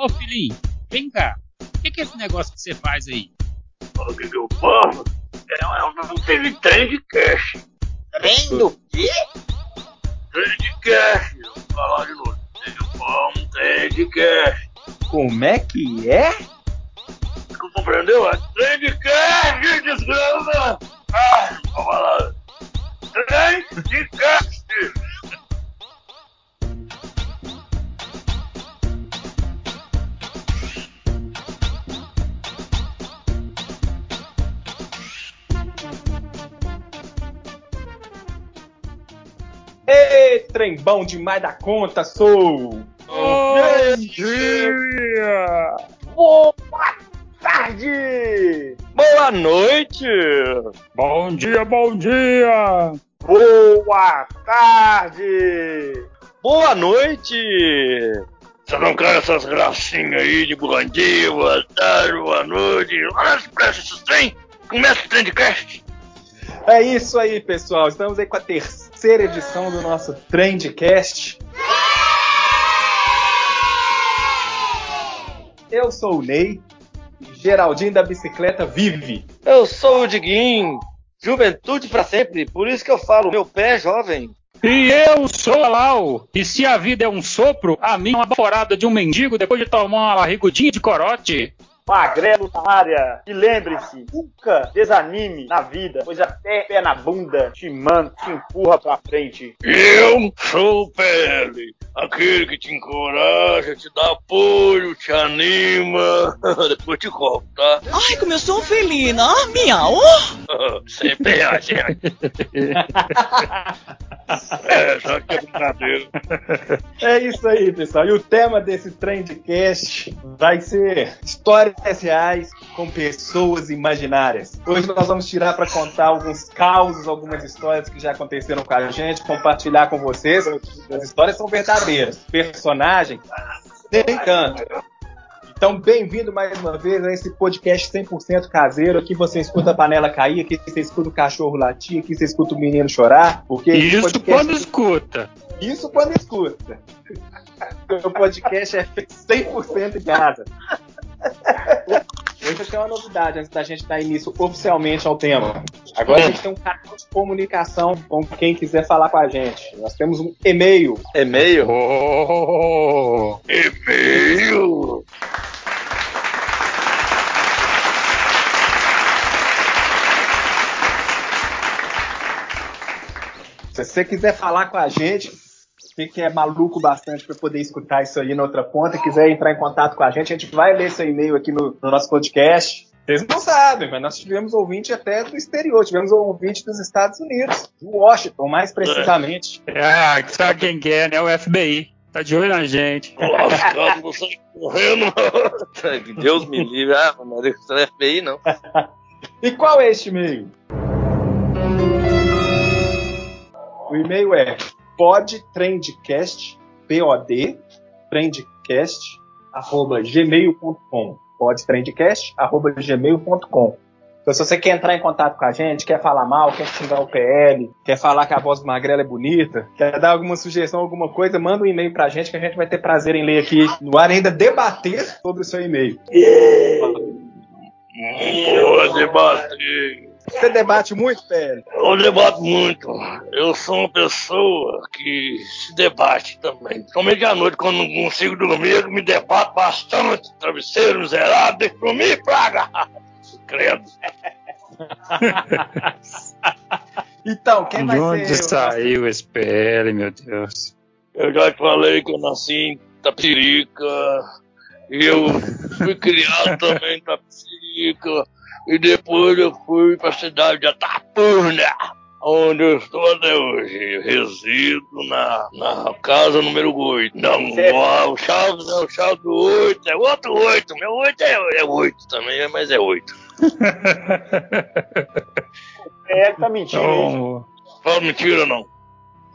Ô filhinho, vem cá. O que, que é esse negócio que você faz aí? O que, que eu faço? É, eu não teve trem de cash. Trem do quê? Trem de cash. Eu vou falar de novo. Um trem de cash. Como é que é? Não compreendeu? É trem de cash, desgrama! Ah, vou falar. Trem de cash. Trem bom demais da conta, sou! Bom dia! Boa tarde! Boa noite! Bom dia, bom dia! Boa tarde! Boa noite! Você não quer essas gracinhas aí de bom dia, boa tarde, boa noite. Olha, presta esses trem. Começa o trem de cast. É isso aí, pessoal. Estamos aí com a terceira edição do nosso Trendcast. Eu sou o Ney. Geraldinho da Bicicleta vive. Eu sou o Diguinho, juventude pra sempre, por isso que eu falo, meu pé é jovem. E eu sou a Lau. E se a vida é um sopro, a minha é uma baforada de um mendigo depois de tomar uma barrigudinha de corote. Magrelo na área. E lembre-se, nunca desanime na vida, pois até pé na bunda te manda, te empurra pra frente. Eu sou o aquele que te encoraja, te dá apoio, te anima. Depois te conto, tá? Ai, como eu sou felina! Ah, miau! Sempre é a gente. É, só que é brincadeira. É isso aí, pessoal. E o tema desse Trendcast vai ser histórias reais com pessoas imaginárias. Hoje nós vamos tirar para contar alguns causos, algumas histórias que já aconteceram com a gente, compartilhar com vocês. As histórias são verdadeiras. Personagens, nem tanto. Então, bem-vindo mais uma vez a esse podcast 100% caseiro. Aqui você escuta a panela cair, aqui você escuta o cachorro latir, aqui você escuta o menino chorar. Porque Isso podcast- quando escuta. Isso quando escuta. O podcast é feito 100% em casa. Hoje tem uma novidade antes da gente dar início oficialmente ao tema. Agora a gente tem um canal de comunicação com quem quiser falar com a gente. Nós temos um e-mail. E-mail? Oh, E-mail. Se você quiser falar com a gente, você que é maluco bastante para poder escutar isso aí na outra ponta, quiser entrar em contato com a gente, a gente vai ler seu e-mail aqui no, no nosso podcast. Vocês não sabem, mas nós tivemos ouvinte até do exterior, tivemos ouvinte dos Estados Unidos, de Washington, mais precisamente. ah, sabe quem que é, né? O FBI. Tá de olho na gente. Lascado, você correndo. Deus me livre. Ah, isso não é FBI, não. E qual é este e-mail? O e-mail é podtrendcast, P-O-D, trendcast, arroba gmail.com. Podtrendcast, arroba gmail.com. Então, se você quer entrar em contato com a gente, quer falar mal, quer xingar o PL, quer falar que a voz do Magrela é bonita, quer dar alguma sugestão, alguma coisa, manda um e-mail pra gente que a gente vai ter prazer em ler aqui no ar e ainda debater sobre o seu e-mail. Vou debater. Você debate muito, PL? Eu debato muito. Eu sou uma pessoa que se debate também. Somente à noite, quando não consigo dormir, eu me debato bastante. Travesseiro, miserável, deixa pra mim, praga. Credo. Então, quem De vai onde ser o nosso- saiu esse PL, meu Deus? Eu já te falei que eu nasci em Tapirica. E eu fui criado também em Tapirica. E depois eu fui para a cidade de Atapurna, onde eu estou até hoje. Resido na, na casa número 8. Não, o chave é o chave do 8, é outro 8. Meu 8 é, é 8 também, mas é 8. É, tá mentindo. Então, Fala mentira não.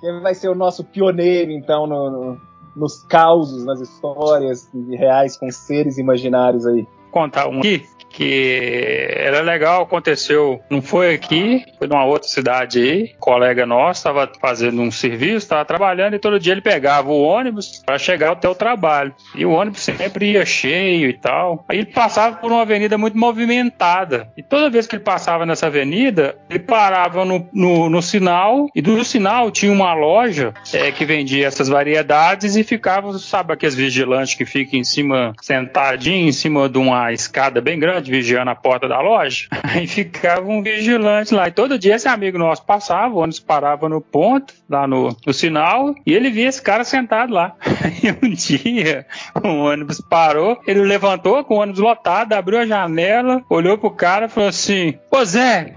Quem vai ser o nosso pioneiro, então, no- no- nos causos, nas histórias reais com seres imaginários aí? Contar um aqui que era legal, aconteceu, não foi aqui, foi numa outra cidade aí, colega nosso estava fazendo um serviço, estava trabalhando e todo dia ele pegava o ônibus para chegar até o trabalho. E o ônibus sempre ia cheio e tal. Aí ele passava por uma avenida muito movimentada. E toda vez que ele passava nessa avenida, ele parava no, no, no sinal e do sinal tinha uma loja é, que vendia essas variedades e ficava, sabe, aqueles vigilantes que ficam em cima, sentadinho em cima de uma escada bem grande vigiando a porta da loja. Aí ficava um vigilante lá. E todo dia esse amigo nosso passava, o ônibus parava no ponto, lá no, no sinal, e ele via esse cara sentado lá. Aí um dia o ônibus parou, ele levantou com o ônibus lotado, abriu a janela, olhou pro cara e falou assim: Ô Zé,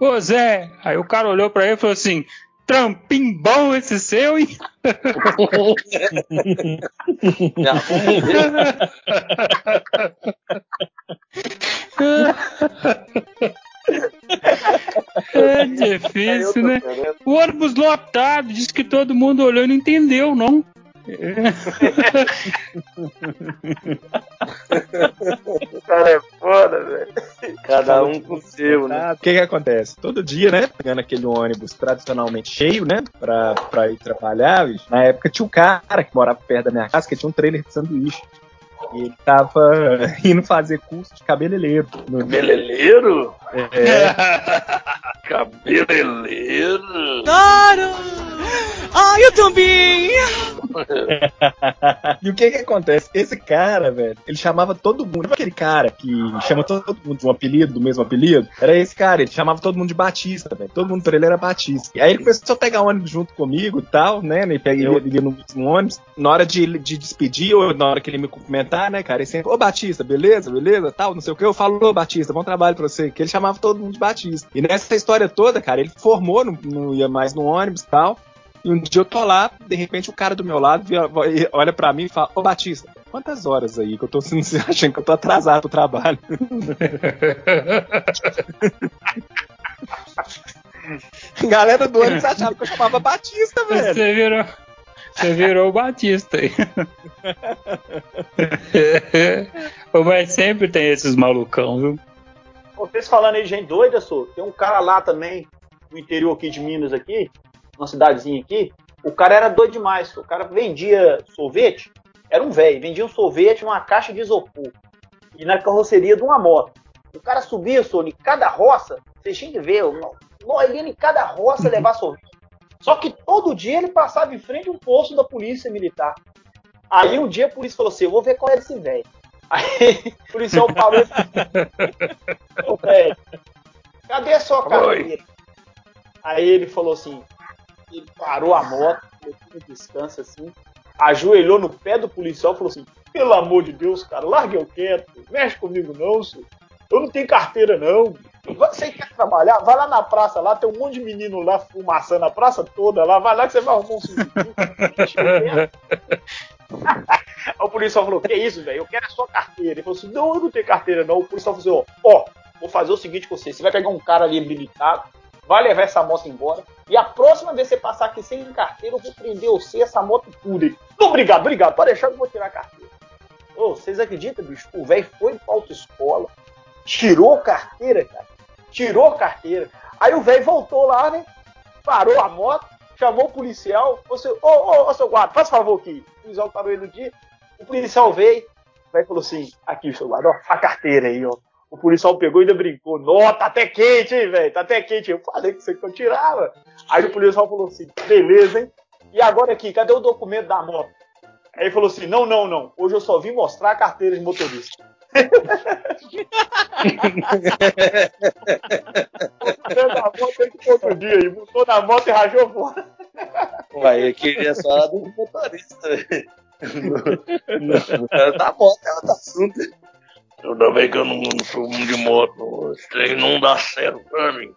ô Zé. Aí o cara olhou pra ele e falou assim: Trampim bom esse seu, hein? É difícil, né? O ônibus lotado, disse que todo mundo olhou e não entendeu, não. O cara é foda, velho. Cada um com o seu, né? O que que acontece? Todo dia, né? Pegando aquele ônibus tradicionalmente cheio, né? Pra, pra ir trabalhar. bicho. Na época tinha um cara que morava perto da minha casa que tinha um trailer de sanduíche. E ele tava indo fazer curso de cabeleireiro. No- Cabeleireiro? É, Cabeleireiro? Claro! Ah, eu também! E o que que acontece? Esse cara, velho, ele chamava todo mundo. Lembra aquele cara que chama todo mundo de um apelido, do mesmo apelido? Era esse cara, ele chamava todo mundo de Batista, velho. Todo mundo pra ele era Batista. E aí ele começou a pegar ônibus junto comigo e tal, né? Ele pega ele, no, no ônibus. Na hora de, de despedir, ou na hora que ele me cumprimentar, né, cara? Ele sempre, ô Batista, beleza, beleza, tal, não sei o que. Eu falo, ô Batista, bom trabalho pra você. Que ele chamava todo mundo de Batista. E nessa história toda, cara, ele formou, não, não ia mais no ônibus e tal. E um dia eu tô lá, de repente o cara do meu lado vira- olha pra mim e fala: Ô Batista, quantas horas aí que eu tô achando que eu tô atrasado pro trabalho? Galera do ônibus achava que eu chamava Batista, velho. Você virou, você virou o Batista aí. Mas sempre tem esses malucão, viu? Vocês falando aí de gente doida, sou. Tem um cara lá também, no interior aqui de Minas, aqui, uma cidadezinha aqui. O cara era doido demais. sô. O cara vendia sorvete, era um velho, vendia um sorvete numa caixa de isopor. E na carroceria de uma moto. O cara subia, sô, em cada roça, vocês tinham que ver, não, não, ele ia em cada roça levar sorvete. Só que todo dia ele passava em frente a um posto da polícia militar. Aí um dia a polícia falou assim: Eu vou ver qual é desse velho. Aí o policial parou e falou: Ô, velho, cadê a sua carteira? Aí ele falou assim: ele parou a moto, um descanso assim, ajoelhou no pé do policial e falou assim: pelo amor de Deus, cara, largue eu quieto, mexe comigo não, senhor. Eu não tenho carteira, não. Você quer trabalhar? Vai lá na praça, lá tem um monte de menino lá fumaçando a praça toda lá, vai lá que você vai arrumar um o policial falou: Que isso, velho? Eu quero a sua carteira. Ele falou assim: Não, eu não tenho carteira, não. O policial falou assim: Ó, ó, vou fazer o seguinte com você: você vai pegar um cara ali habilitado, vai levar essa moto embora. E a próxima vez que você passar aqui sem carteira, eu vou prender você, essa moto tudo. Ele, obrigado, obrigado. Pode deixar que eu vou tirar a carteira. Ô, vocês acreditam, bicho? O velho foi pra autoescola, tirou carteira, cara. Tirou carteira. Aí o velho voltou lá, né? Parou a moto, chamou o policial. Você, ô, ô, ô, seu guarda, faz favor aqui. O policial parou ele no dia. O policial veio. Velho falou assim: aqui, seu guarda, ó, a carteira aí, ó. O policial pegou e ainda brincou. Nó, tá até quente, hein, velho? Tá até quente. Eu falei que você que eu tirava. Aí o policial falou assim: beleza, hein? E agora aqui, cadê o documento da moto? Aí ele falou assim: não, não, não. Hoje eu só vim mostrar a carteira de motorista. Botou na moto tem que outro dia aí. Botou na moto e rachou fora. Ué, eu queria só do motorista. Ela tá moto, ela tá assunto. Toda vez que eu não, não sou um de moto, esse trem não dá certo pra mim.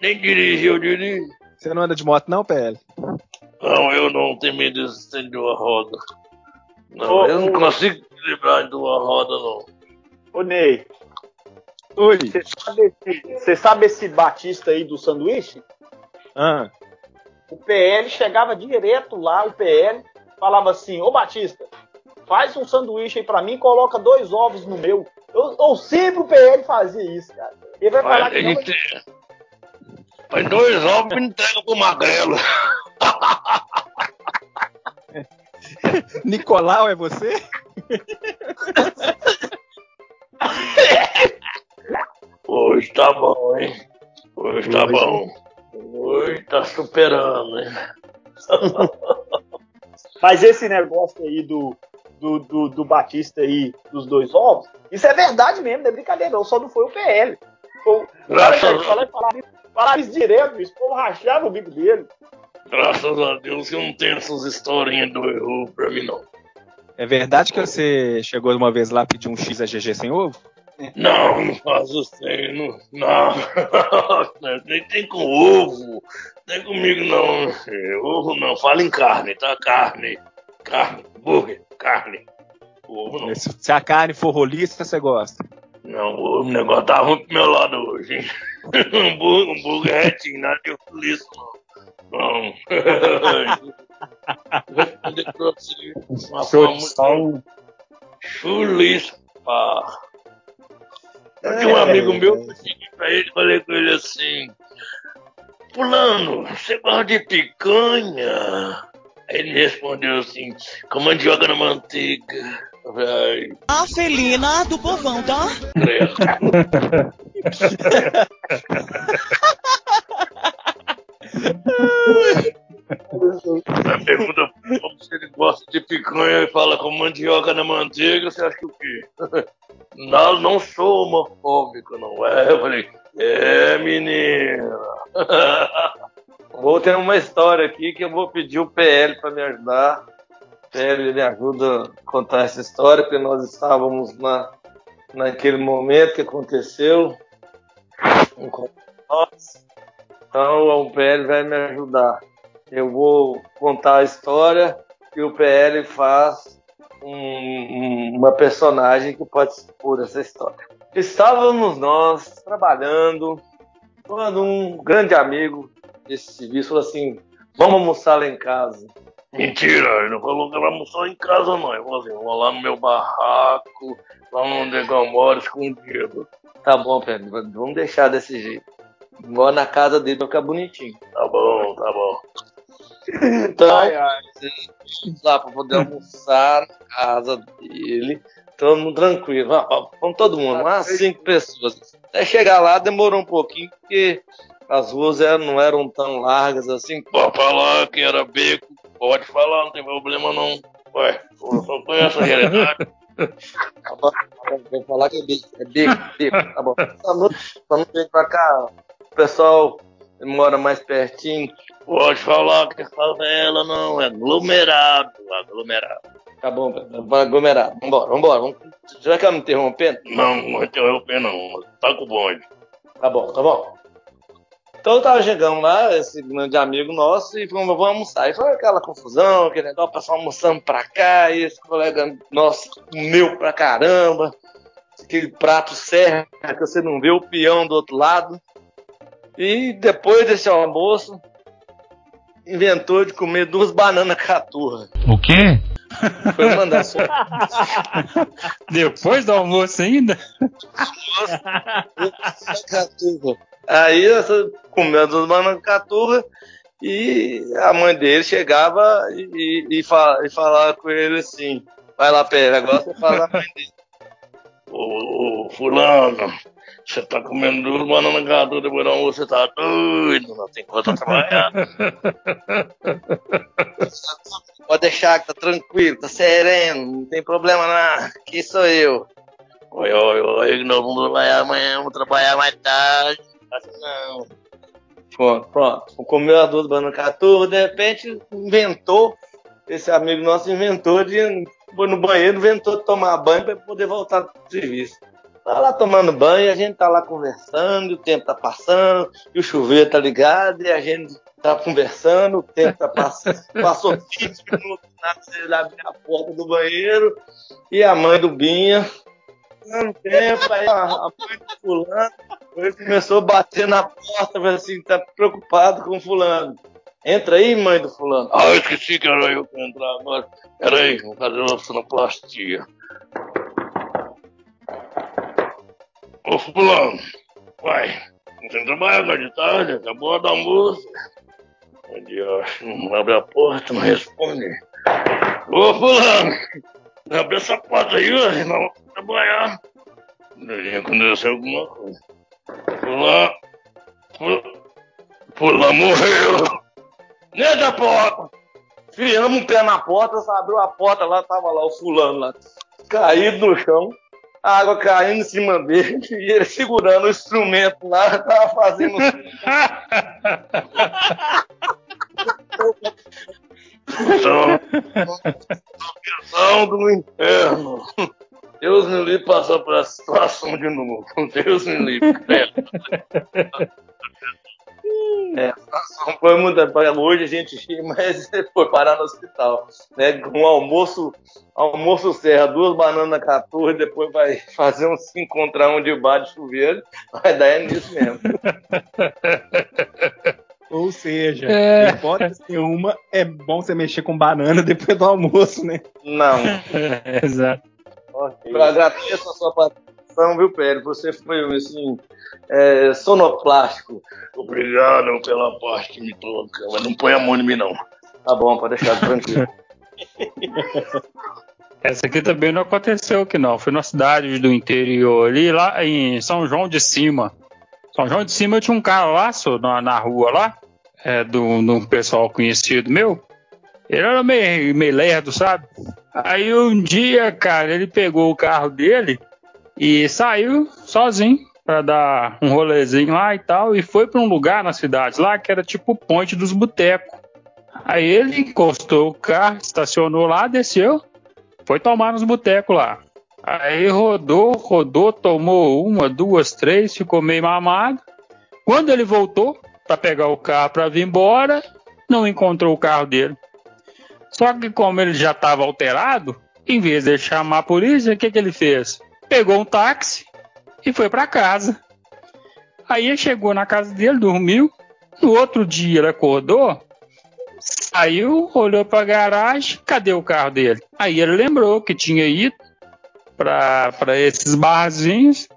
Nem dirigir, eu dirijo. Você não anda de moto, não, PL? Não, eu não tenho medo de estender uma roda. Não, Ô, eu não ô. consigo livrar de uma roda, não. Ô, Ney, Oi. você sabe, esse, sabe esse Batista aí do sanduíche? Ah, O PL chegava direto lá, o PL falava assim: Ô Batista, faz um sanduíche aí pra mim e coloca dois ovos no meu. Eu, eu sempre o PL fazia isso, cara. Ele vai falar Mas que não, ele tem- Põe dois ovos e entrega pro magrelo. Nicolau é você? Hoje tá bom, hein? Hoje tá bom. Hoje tá superando, hein? Mas esse negócio aí do, do, do, do Batista aí, dos dois ovos, isso é verdade mesmo, não é brincadeira, não. Só não foi o PL. Foi o cara falava, falava isso direto, bicho. O povo rachava o bico dele. Graças a Deus que eu não tenho essas historinhas do erro pra mim, não. É verdade que você chegou uma vez lá pedir um X a GG sem ovo? Não, não faz assim, não. não. Nem tem com ovo. Nem comigo, não. Ovo não, fala em carne, tá? Carne. Carne, hambúrguer, carne. Ovo não. Se a carne for roliça, você gosta. Não, o negócio tá ruim pro meu lado hoje, hein? hambúrguer, hambúrguer retinho, nada de liso, não. Não. Vou responder pra você. Uma forma muito chulispa. Tinha um amigo meu, eu cheguei pra ele e falei com ele assim: Fulano, você gosta de picanha? Aí ele respondeu assim: com mandioca na manteiga. Falei, A felina do povão, tá? Ai, credo. A pergunta como se ele gosta de picanha e fala com mandioca na manteiga, você acha que o quê? Não, não sou homofóbico, não é? Eu falei, é menina. Vou ter uma história aqui que eu vou pedir o PL para me ajudar. O PL me ajuda a contar essa história, porque nós estávamos na, naquele momento que aconteceu. um nós. Então o PL vai me ajudar. Eu vou contar a história e o PL faz um- um- uma personagem que pode expor essa história. Estávamos nós trabalhando quando um grande amigo desse serviço falou assim: vamos almoçar lá em casa. Mentira, ele não falou que ela almoçou em casa, não. Ele falou assim, vou lá no meu barraco, lá onde eu moro, escondido. Tá bom, Pedro, vamos deixar desse jeito. Vou na casa dele pra ficar bonitinho. Tá bom, tá bom. Então, fomos lá pra poder almoçar na casa dele. Todo mundo tranquilo. Vamos, todo mundo, umas cinco pessoas. Até chegar lá demorou um pouquinho, porque as ruas eram- não eram tão largas assim. Pode falar que era beco, pode falar, não tem problema não. Ué, eu só conheço a realidade. Tá bom, tá bom, Vou falar que é beco, é beco, beco, tá bom. Essa noite, pra cá, pessoal mora mais pertinho. Pode falar que é favela, não, é aglomerado, aglomerado. Tá bom, aglomerar. Vambora, vambora. Vamos... Já que me interrompendo? Não, não interromper não, tá com o bonde. Tá bom, tá bom. Então eu tava chegando lá, esse grande amigo nosso, e falamos, vamos almoçar. E foi aquela confusão, aquele negócio, o pessoal almoçando pra cá, e esse colega nosso comeu pra caramba, aquele prato serra que você não vê o peão do outro lado. E depois desse almoço, inventou de comer duas bananas caturra. O quê? Foi mandar só Depois do almoço ainda? caturra. Aí comeu as duas bananas caturra e a mãe dele chegava e, e, fa- e falava com ele assim: Vai lá, Pedro, agora você fala a mãe dele. Ô, ô, fulano, você tá comendo duas bananas gado depois do almoço, você tá doido, não tem pra trabalhar. Pode deixar que tá tranquilo, tá sereno, não tem problema não. Aqui sou eu. Oi, oi, oi, nós vamos trabalhar amanhã, vamos trabalhar mais tarde. Não. Pronto, pronto. Comeu as duas bananas caturra, de repente inventou, esse amigo nosso inventou de foi no banheiro, inventou de tomar banho para poder voltar pro serviço. Tá lá tomando banho, a gente tá lá conversando, o tempo tá passando, e o chuveiro tá ligado, e a gente tá conversando, o tempo tá passando. Passou 20 minutos, nada, ele abriu a porta do banheiro, e a mãe do Binha, dando tempo, aí a, a mãe do fulano, ele começou a bater na porta, assim, tá preocupado com fulano. Entra aí, mãe do fulano. Ah, eu esqueci que era eu que entrar agora. Peraí, vou fazer uma sonoplastia. Ô, fulano, vai. Tem trabalho agora de tarde, acabou a dar almoço. Deus, não abre a porta, não responde. Ô, fulano, abre essa porta aí, ó, não vou trabalhar. Devia acontecer alguma coisa. Fulano, fulano, fulano morreu. Dentro da porta. Fiamos um pé na porta, você abriu a porta lá, tava lá o fulano lá, caído no chão, a água caindo em cima dele, e ele segurando o instrumento lá, tava fazendo. São do inferno. Deus me livre passar por essa situação de novo. Deus me livre. É, muito. Hoje a gente ri, mas foi parar no hospital. Né? Com um almoço, almoço serra, duas bananas na 14, depois vai fazer um se encontrar um de bar de chuveiro. Vai dar é nisso mesmo. Ou seja, É. hipótese nenhuma, é bom você mexer com banana depois do almoço, né? Não. É, exato. Eu agradeço a sua participação, viu, Pérez? Você foi, assim, é, sonoplástico. Obrigado pela parte que me toca, mas não põe a mão em mim, não. Tá bom, pode deixar tranquilo. Essa aqui também não aconteceu aqui não. Foi na cidade do interior ali, lá em São João de Cima. São João de Cima tinha um cara lá só, na, na rua lá, é, do, de um pessoal conhecido meu. Ele era meio, meio lerdo, sabe? Aí um dia, cara, ele pegou o carro dele e saiu sozinho pra dar um rolezinho lá e tal. E foi pra um lugar na cidade lá que era tipo ponte dos botecos. Aí ele encostou o carro, estacionou lá, desceu, foi tomar nos botecos lá. Aí rodou, rodou, tomou uma, duas, três, ficou meio mamado. Quando ele voltou para pegar o carro para vir embora, não encontrou o carro dele. Só que como ele já estava alterado, em vez de chamar a polícia, o que, que ele fez? Pegou um táxi e foi para casa. Aí ele chegou na casa dele, dormiu. No outro dia ele acordou, saiu, olhou para a garagem, cadê o carro dele? Aí ele lembrou que tinha ido para esses barzinhos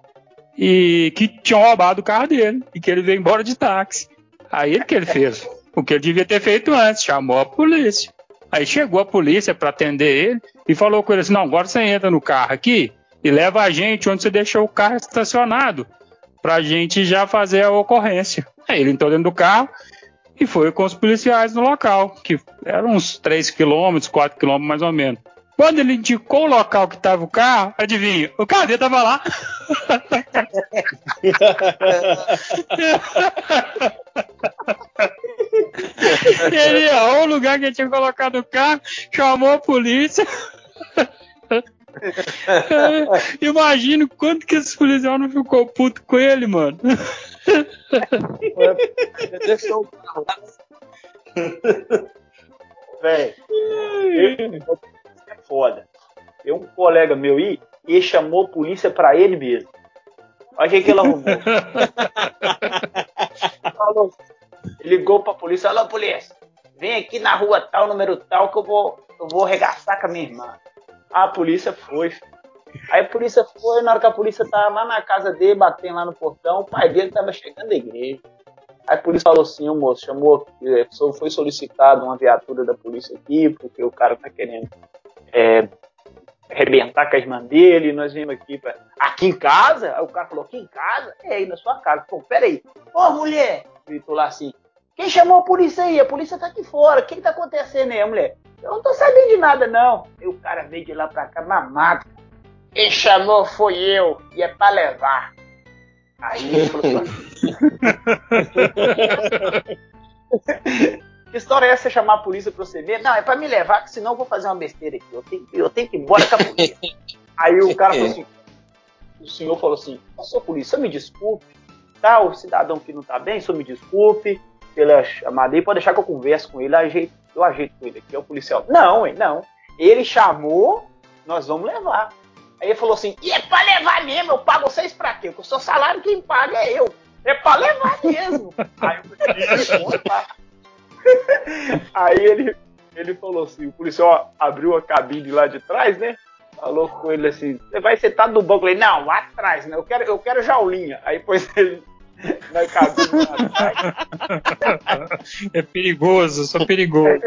e que tinham roubado o carro dele e que ele veio embora de táxi. Aí o que ele fez? O que ele devia ter feito antes, chamou a polícia. Aí chegou a polícia para atender ele e falou com ele assim: não, agora você entra no carro aqui e leva a gente onde você deixou o carro estacionado para a gente já fazer a ocorrência. Aí ele entrou dentro do carro e foi com os policiais no local, que eram uns 3 quilômetros, 4 quilômetros mais ou menos. Quando ele indicou o local que estava o carro, adivinha, o carro dele estava lá. ele errou o lugar que ele tinha colocado o carro, chamou a polícia. Imagino quanto que esse policial não ficou puto com ele, mano. Deixou o. Véi, é foda. Tem um colega meu aí, e chamou a polícia pra ele mesmo. Olha o que, que ele arrumou. Falou, ligou pra polícia, alô polícia, vem aqui na rua tal, número tal, que eu vou, eu vou arregaçar com a minha irmã. A polícia foi. Aí a polícia foi, na hora que a polícia tava lá na casa dele, batendo lá no portão, o pai dele tava chegando da igreja. Aí a polícia falou assim, ô moço, chamou, eh, foi solicitado uma viatura da polícia aqui, porque o cara tá querendo é, arrebentar com a irmã dele, nós viemos aqui pra... Aqui em casa? Aí o cara falou, aqui em casa? É aí na sua casa. Pô, peraí. Ô, mulher! Gritou lá assim, quem chamou a polícia aí? A polícia tá aqui fora. O que que tá acontecendo aí, mulher? Eu não tô sabendo de nada, não. E o cara veio de lá pra cá mamado. Quem chamou foi eu. E é pra levar. Aí ele falou assim, Que história é essa chamar a polícia pra você ver? Não, é pra me levar, que senão eu vou fazer uma besteira aqui. Eu tenho, eu tenho que ir embora com a polícia. Aí o cara falou assim: o senhor falou assim, senhor polícia, me desculpe, tá? O cidadão que não tá bem, senhor me desculpe pela chamada aí, pode deixar que eu converso com ele, ajeito, eu ajeito com ele aqui, é o policial. Não, hein, não. Ele chamou, nós vamos levar. Aí ele falou assim, e é pra levar mesmo, eu pago vocês pra quê? Porque o seu salário quem paga é eu. É pra levar mesmo. Aí eu falei. Aí ele, ele falou assim, o policial abriu a cabine lá de trás, né? Falou com ele assim, você vai sentar no banco? Eu falei, não, lá atrás, né? Eu quero, eu quero jaulinha. Aí pôs ele lá atrás. É perigoso, sou perigoso.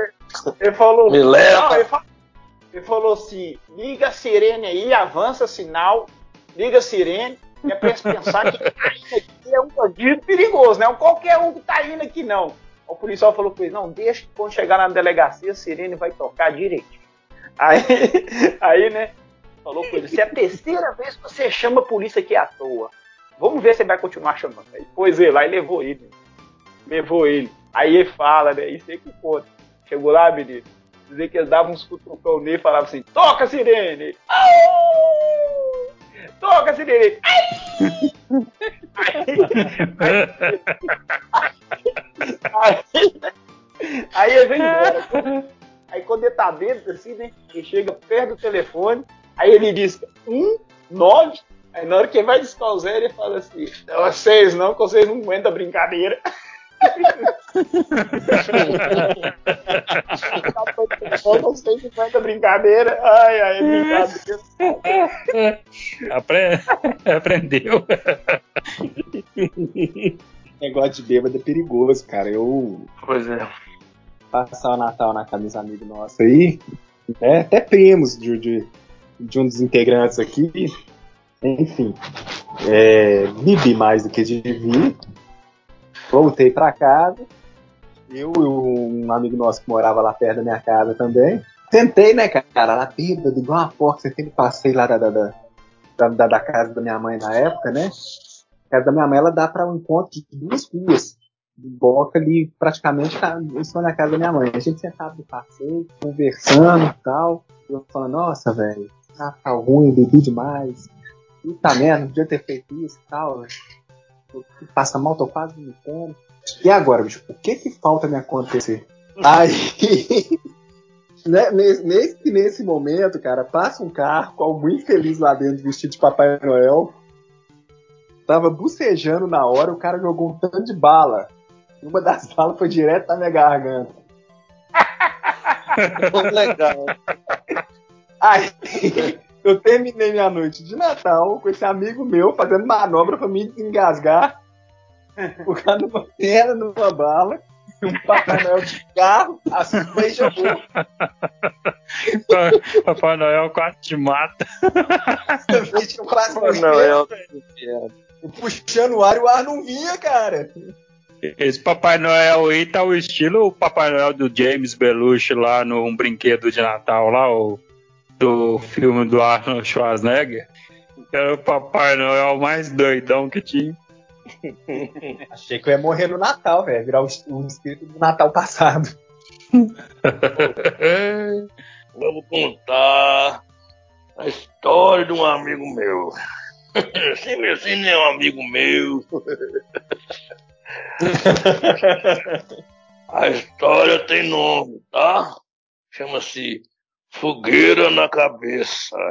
Ele falou, Me leva. Não, ele, fa- ele falou assim, liga a sirene aí, avança sinal, liga a sirene, é pra eles pensar que aqui é um bandido perigoso, não é um qualquer um que tá indo aqui não. O policial falou com ele, não, deixa que quando chegar na delegacia a sirene vai tocar direito. Aí, aí, né, falou com ele, se é a terceira vez que você chama a polícia aqui à toa, vamos ver se ele vai continuar chamando. Aí pôs ele lá e levou ele. Levou ele. Aí ele fala, né, isso aí que conta. Chegou lá, menino, dizer que ele dava uns cutucão nele e falava assim, toca sirene! Au! Toca sirene! Aí, aí, aí ele vem embora. Aí quando ele tá dentro, assim, né? Ele chega perto do telefone, aí ele diz um, nove, aí na hora que ele vai discar o zero, ele fala assim, "Não, vocês não, que vocês não aguentam a brincadeira. Vocês não aguentam brincadeira. Ai, ai, brincadeira. Apre- Aprendeu. Negócio de bêbado é perigoso, cara. Eu Pois é. passar o Natal na casa dos amigos nossos aí, né? até primos de, de, de um dos integrantes aqui. Enfim, é, bebi mais do que devia. Voltei pra casa. Eu e um amigo nosso que morava lá perto da minha casa também. Tentei, né, cara? Lá bêbado, igual uma porca. Sempre passei lá da, da, da, da, da- casa da minha mãe na época, né? A casa da minha mãe ela dá para um encontro de duas ruas. Boca ali praticamente em cima da casa da minha mãe. A gente sentado no passeio, conversando e tal. Eu falando, nossa, velho, tá, tá ruim, bebi demais. Puta merda, não podia ter feito isso e tal. Eu- Passa mal, tô quase vomitando. E agora, bicho, o que que falta me acontecer? Aí, né, nesse, nesse, nesse momento, cara, passa um carro com algum infeliz lá dentro vestido de Papai Noel. Tava bucejando na hora, o cara jogou um tanto de bala. Uma das balas foi direto na minha garganta. Legal. Aí, eu terminei minha noite de Natal com esse amigo meu fazendo manobra pra me desengasgar. O cara numa perna, numa bala, e um Papai Noel de carro, assim, foi e jogou. Papai Noel quase te mata. Eu fiz um quase Papai Noel. Puxando o ar e o ar não vinha, cara. Esse Papai Noel aí tá o estilo o Papai Noel do James Belushi lá no Um Brinquedo de Natal, lá, o, do filme do Arnold Schwarzenegger. Era o Papai Noel mais doidão que tinha. Achei que eu ia morrer no Natal, velho. Virar o, o espírito do Natal passado. Vamos contar a história de um amigo meu. Sempre assim, né? Um amigo meu. a história tem nome, tá? Chama-se Fogueira na Cabeça.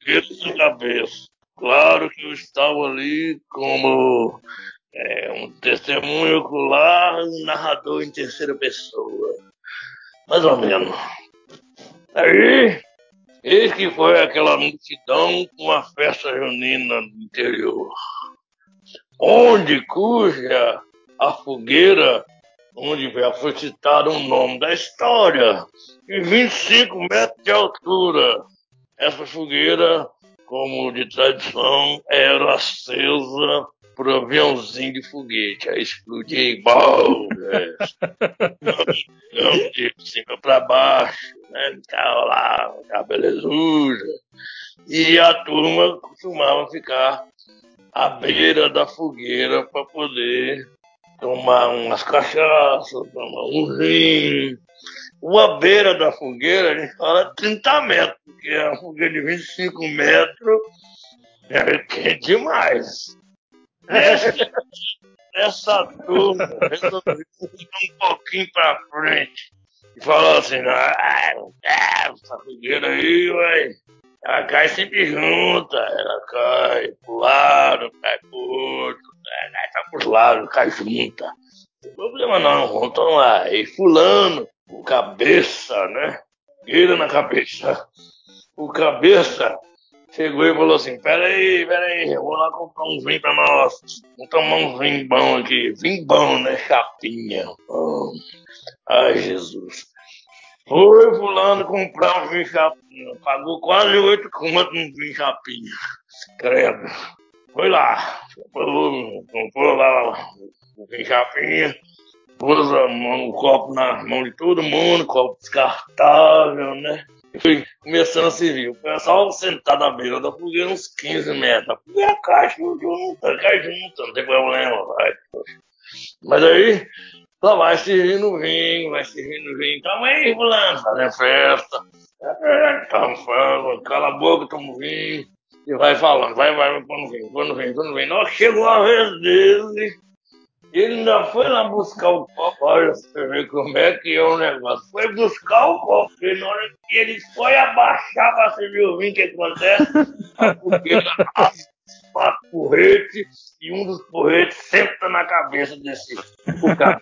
Fogueira na Cabeça. Claro que eu estava ali como é, um testemunho ocular, um narrador em terceira pessoa. Mais ou menos. Aí, eis que foi aquela multidão com uma festa junina no interior. Onde, cuja a fogueira, onde foi citado o nome da história, em 25 metros de altura. Essa fogueira, como de tradição, era acesa por um aviãozinho de foguete. Aí explodia igual, né? de cima para baixo, né? Ficava lá, aquela belezuja. E a turma costumava ficar à beira da fogueira para poder tomar umas cachaças, tomar um vinho. Uma beira da fogueira, a gente fala 30 metros, porque a fogueira de 25 metros é quente demais. Essa, essa turma resolveu um pouquinho pra frente e falou assim: ah, ah, essa fogueira aí, ué, ela cai sempre junta, ela cai pro lado, cai pro outro. pros lados, cai junta. Não tem problema não, vamos tomar. Aí fulano, o cabeça, né? Gueira na cabeça. O cabeça chegou e falou assim, peraí, peraí, eu vou lá comprar um vinho pra nós. Vamos tomar um vinho bom aqui. Vinho bom, né? Chapinha. Bom. Ai, Jesus. Foi fulano comprar um vinho chapinha. Pagou quase oito conto num vinho chapinha. Credo. Foi lá. Comprou, lá o vinho chapinha. Pôs a mão- o copo na mão de todo mundo, copo descartável, né? Foi começando a servir. O pessoal sentado à beira da fogueira, uns 15 metros. A caixa junta, cai junta, não tem problema, vai. Mas aí, só vai servindo vinho, vai servindo vinho. Calma aí, fulano, fazendo festa. É, Tamo falando, cala a boca, tamo vinho. E vai falando, vai, vai, vai, pondo vinho, pondo vinho. Na hora que chegou a vez dele, ele ainda foi lá buscar o copo. Olha, você vê como é que é o negócio. Foi buscar o copo. E na hora que ele foi abaixar pra servir o vinho, o que acontece? Fogueira quatro porretes e um dos porretes senta na cabeça desse o cara.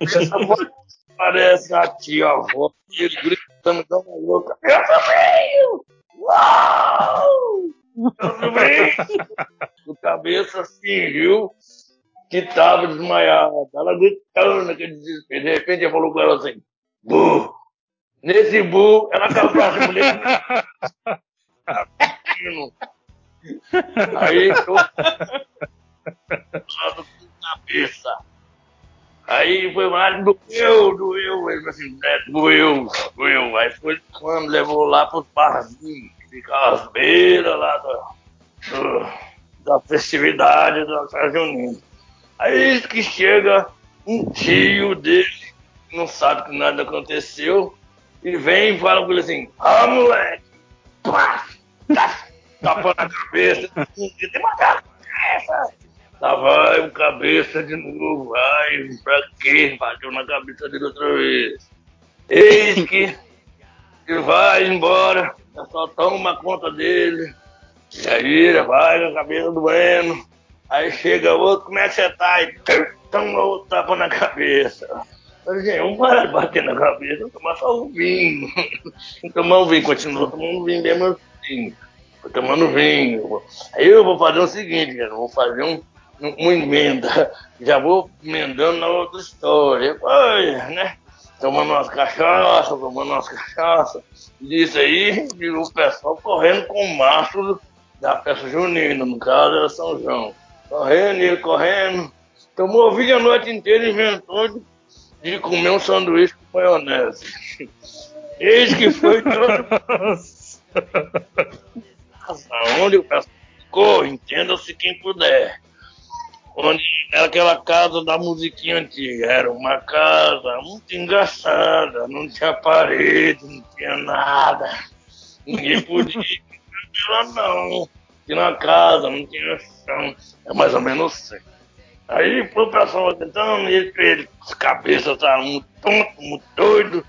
Essa voz parece a tia avó, e ele gritando igual uma louca. Meu sobrinho! Uau! Meu sobrinho! O cabeça fingiu que estava desmaiado. Ela gritando naquele desespero. De repente ele falou com ela assim: Bu! Nesse bu, ela caiu pra cima Menino. Aí eu. Lado com cabeça. Aí foi lá, doeu, doeu. Ele falou assim, é, doeu, doeu. Aí foi quando levou lá pros barzinhos, que ficava às beiras lá da, do- da festividade da Junina. Aí que chega um tio dele, que não sabe que nada aconteceu, e vem e fala com ele assim, ah moleque, pá, tapa na cabeça, tem uma cabeça. Lá vai o cabeça de novo, ai, pra quê? Bateu na cabeça dele outra vez. Eis que ele vai embora, só toma conta dele, aí ele vai com a cabeça doendo, aí chega outro, como é que você tá? E toma outro tapa na cabeça. Falei, vamos parar de bater na cabeça, vamos tomar só um vinho. Tomar um vinho, continua tomando vinho mesmo assim. Tô tomando vinho. Aí eu vou fazer o seguinte, cara, vou fazer um, um- uma emenda. Já vou emendando na outra história. Né? Tomando umas cachaças, tomando umas cachaças. Disso aí, e o pessoal correndo com o macho da festa junina, no caso era São João. Correndo, ele correndo. Tomou vinho a noite inteira e inventou de, de comer um sanduíche com maionese. Eis que foi todo onde o pessoal ficou, entenda-se quem puder. Onde era aquela casa da musiquinha antiga, era uma casa muito engraçada, não tinha parede, não tinha nada. Ninguém podia lá não. Tinha casa, não tinha chão. É mais ou menos assim. Aí foi o pessoal tentando, ele, ele, as cabeças estavam muito tonto, muito doido.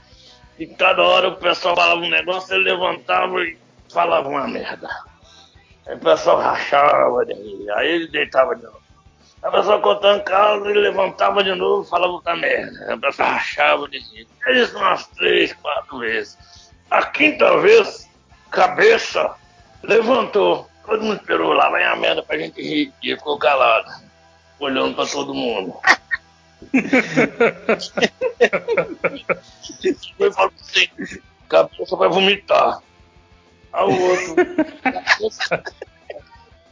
E cada hora o pessoal falava um negócio, ele levantava e falava uma merda. Aí o pessoal rachava aí ele deitava de novo. O pessoal contando caso, ele levantava de novo e falava outra merda. O pessoal rachava de rir. Fez isso umas três, quatro vezes. A quinta vez, cabeça levantou. Todo mundo esperou lá, vai a merda pra gente rir. E ficou calado, olhando pra todo mundo. Foi falou assim, cabeça vai vomitar. Aí o outro.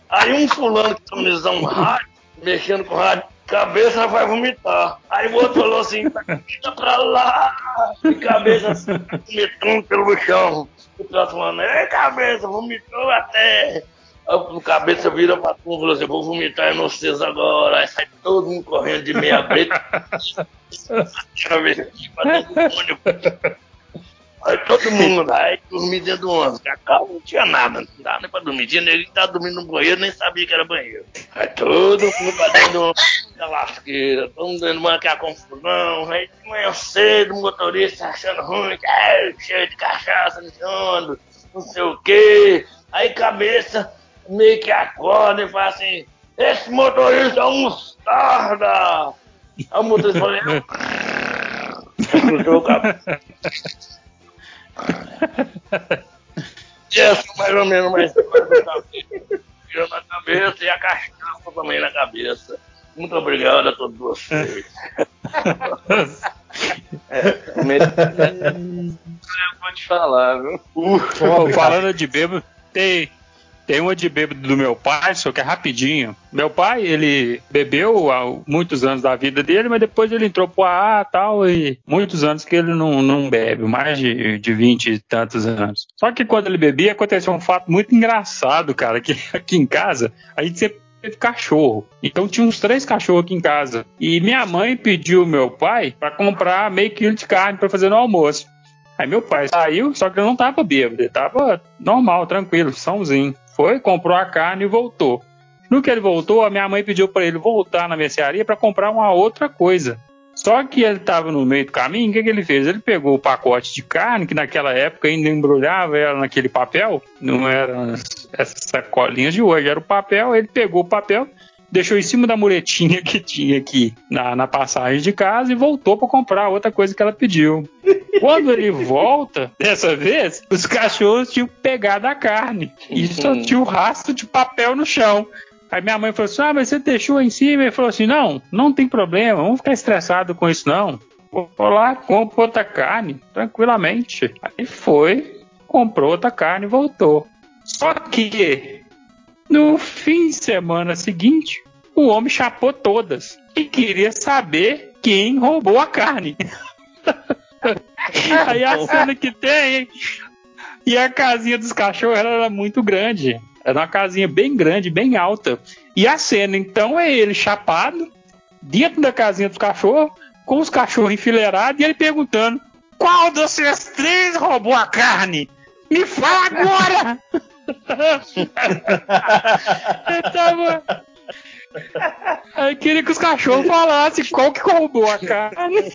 Aí um fulano que tá utilizando um rádio, mexendo com o rádio, cabeça vai vomitar. Aí o outro falou assim, fica pra lá. E cabeça assim, vomitando pelo chão. O próximo falando, ei cabeça, vomitou até. O cabeça vira pra turma e falou assim, vou vomitar em vocês agora. Aí sai todo mundo correndo de meia preta. Ônibus. Aí todo mundo lá, aí dormia dentro do ônibus. Cacau não tinha nada, não dava nem pra dormir. Tinha ninguém que tava dormindo no banheiro, nem sabia que era banheiro. Aí todo mundo pra dentro do ônibus, da lasqueira, todo mundo dentro do banco, aquela confusão. Aí de manhã cedo, o motorista achando ruim, que é, cheio de cachaça ônibus, não sei o quê. Aí cabeça meio que acorda e fala assim: esse motorista é um mostarda! Aí o motorista fala: o cabo. E essa mais ou menos história do cabelo. Tiro na cabeça e a cachaça também na cabeça. Muito obrigado a todos vocês. Eu vou te falar, viu? Pô, falando de bêbado, tem, tem uma de bêbado do meu pai, só que é rapidinho. Meu pai, ele bebeu há muitos anos da vida dele, mas depois ele entrou pro AA e tal, e muitos anos que ele não, não bebe, mais de, de 20 e tantos anos. Só que quando ele bebia, aconteceu um fato muito engraçado, cara, que aqui em casa, a gente sempre teve cachorro. Então tinha uns três cachorros aqui em casa. E minha mãe pediu meu pai para comprar meio quilo de carne para fazer no almoço. Aí meu pai saiu, só que ele não tava bêbado, ele tava normal, tranquilo, sãozinho. Foi, comprou a carne e voltou. No que ele voltou, a minha mãe pediu para ele voltar na mercearia para comprar uma outra coisa. Só que ele estava no meio do caminho, o que, que ele fez? Ele pegou o pacote de carne, que naquela época ainda embrulhava ela naquele papel, não eram as- essas sacolinhas de hoje, era o papel. Ele pegou o papel, deixou em cima da muletinha que tinha aqui na, na passagem de casa e voltou para comprar outra coisa que ela pediu. Quando ele volta, dessa vez, os cachorros tinham pegado a carne e só tinha o rastro de papel no chão. Aí minha mãe falou assim: Ah, mas você deixou em cima? Ele falou assim: Não, não tem problema, vamos ficar estressado com isso, não. Vou lá, compro outra carne, tranquilamente. Aí foi, comprou outra carne e voltou. Só que no fim de semana seguinte, o homem chapou todas e queria saber quem roubou a carne. Aí a cena que tem. E a casinha dos cachorros era muito grande. Era uma casinha bem grande, bem alta. E a cena, então, é ele chapado, dentro da casinha dos cachorros, com os cachorros enfileirados, e ele perguntando: Qual vocês três roubou a carne? Me fala agora! ele tava. Aí queria que os cachorros falassem qual que roubou a carne.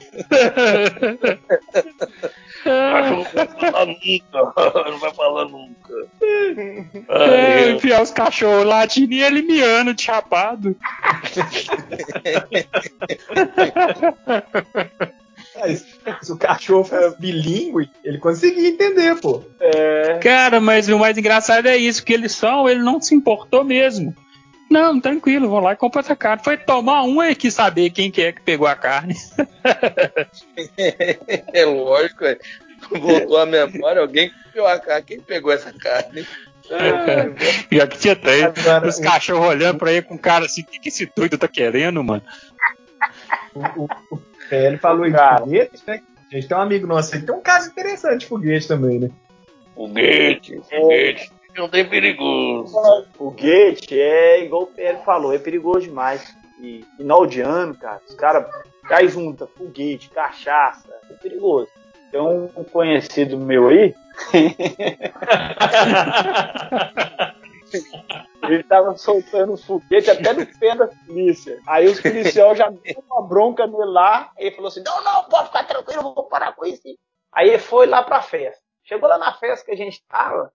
Não vai falar nunca. Não vai falar nunca. É, Ai, enfiar os cachorros latindo e ele miando de chapado. Mas, se o cachorro for bilíngue, ele conseguia entender, pô. É, Cara, mas o mais engraçado é isso, que eles são, ele não se importou mesmo. Não, tranquilo, vou lá e compro essa carne. Foi tomar um e quis saber quem que é que pegou a carne. É lógico, é. voltou a memória, alguém que pegou a carne. Quem pegou essa carne? Já que tinha três. Os o- cachorros olhando pra ele com cara assim, o que, que esse doido tá querendo, mano? O, o, o PL falou em Cara. foguete, né? A gente tem um amigo nosso aí que tem um caso interessante de foguete também, né? Foguete, foguete. Não tem perigoso. foguete é igual o PL falou, é perigoso demais. E final de ano, cara, os caras caem junta, foguete, cachaça, é perigoso. Tem um conhecido meu aí. Ele tava soltando os foguetes até no pé da polícia. Aí os policiais já deram uma bronca nele lá. Ele falou assim: Não, não, pode ficar tranquilo, eu vou parar com isso. Aí ele foi lá pra festa. Chegou lá na festa que a gente tava.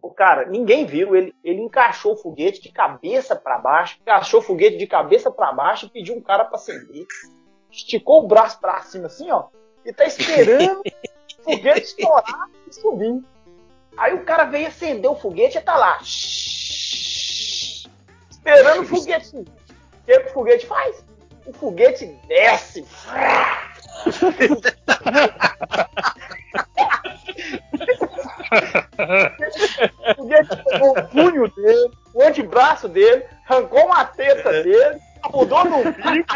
O cara, ninguém viu. Ele, ele encaixou o foguete de cabeça pra baixo, encaixou o foguete de cabeça pra baixo e pediu um cara pra acender. Esticou o braço pra cima assim, ó. E tá esperando o foguete estourar e subir. Aí o cara veio acender o foguete e tá lá. Esperando o foguete. O que, o foguete faz? O foguete desce. O foguete pegou o punho dele, o antebraço dele, arrancou uma teta dele, mudou no bico.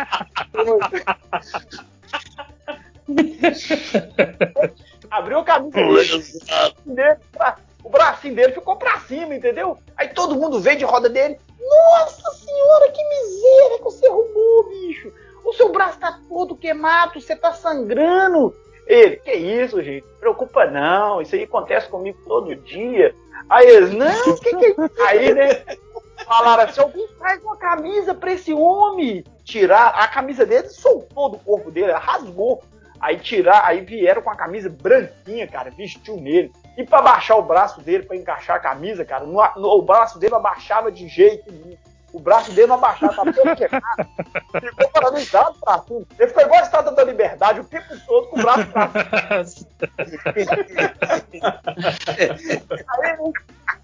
Abriu a camisa dele, bracinho dele ficou pra cima, entendeu? Aí todo mundo veio de roda dele. Nossa senhora, que miséria que você arrumou, bicho. O seu braço tá todo queimado, você tá sangrando. Ele, que isso, gente? Preocupa não, isso aí acontece comigo todo dia. Aí eles, não, que que é? Aí, né? Falaram assim, alguém traz uma camisa pra esse homem. Tirar, a camisa dele soltou do corpo dele, rasgou. Aí tirar, aí vieram com a camisa branquinha, cara, vestiu nele. E pra baixar o braço dele, pra encaixar a camisa, cara, no, no- o braço dele abaixava de jeito nenhum. O braço dele não abaixava, tava todo quebrado. Ficou paralisado pra cima. Ele ficou igual a estátua da liberdade o tempo todo com o braço pra. Aí,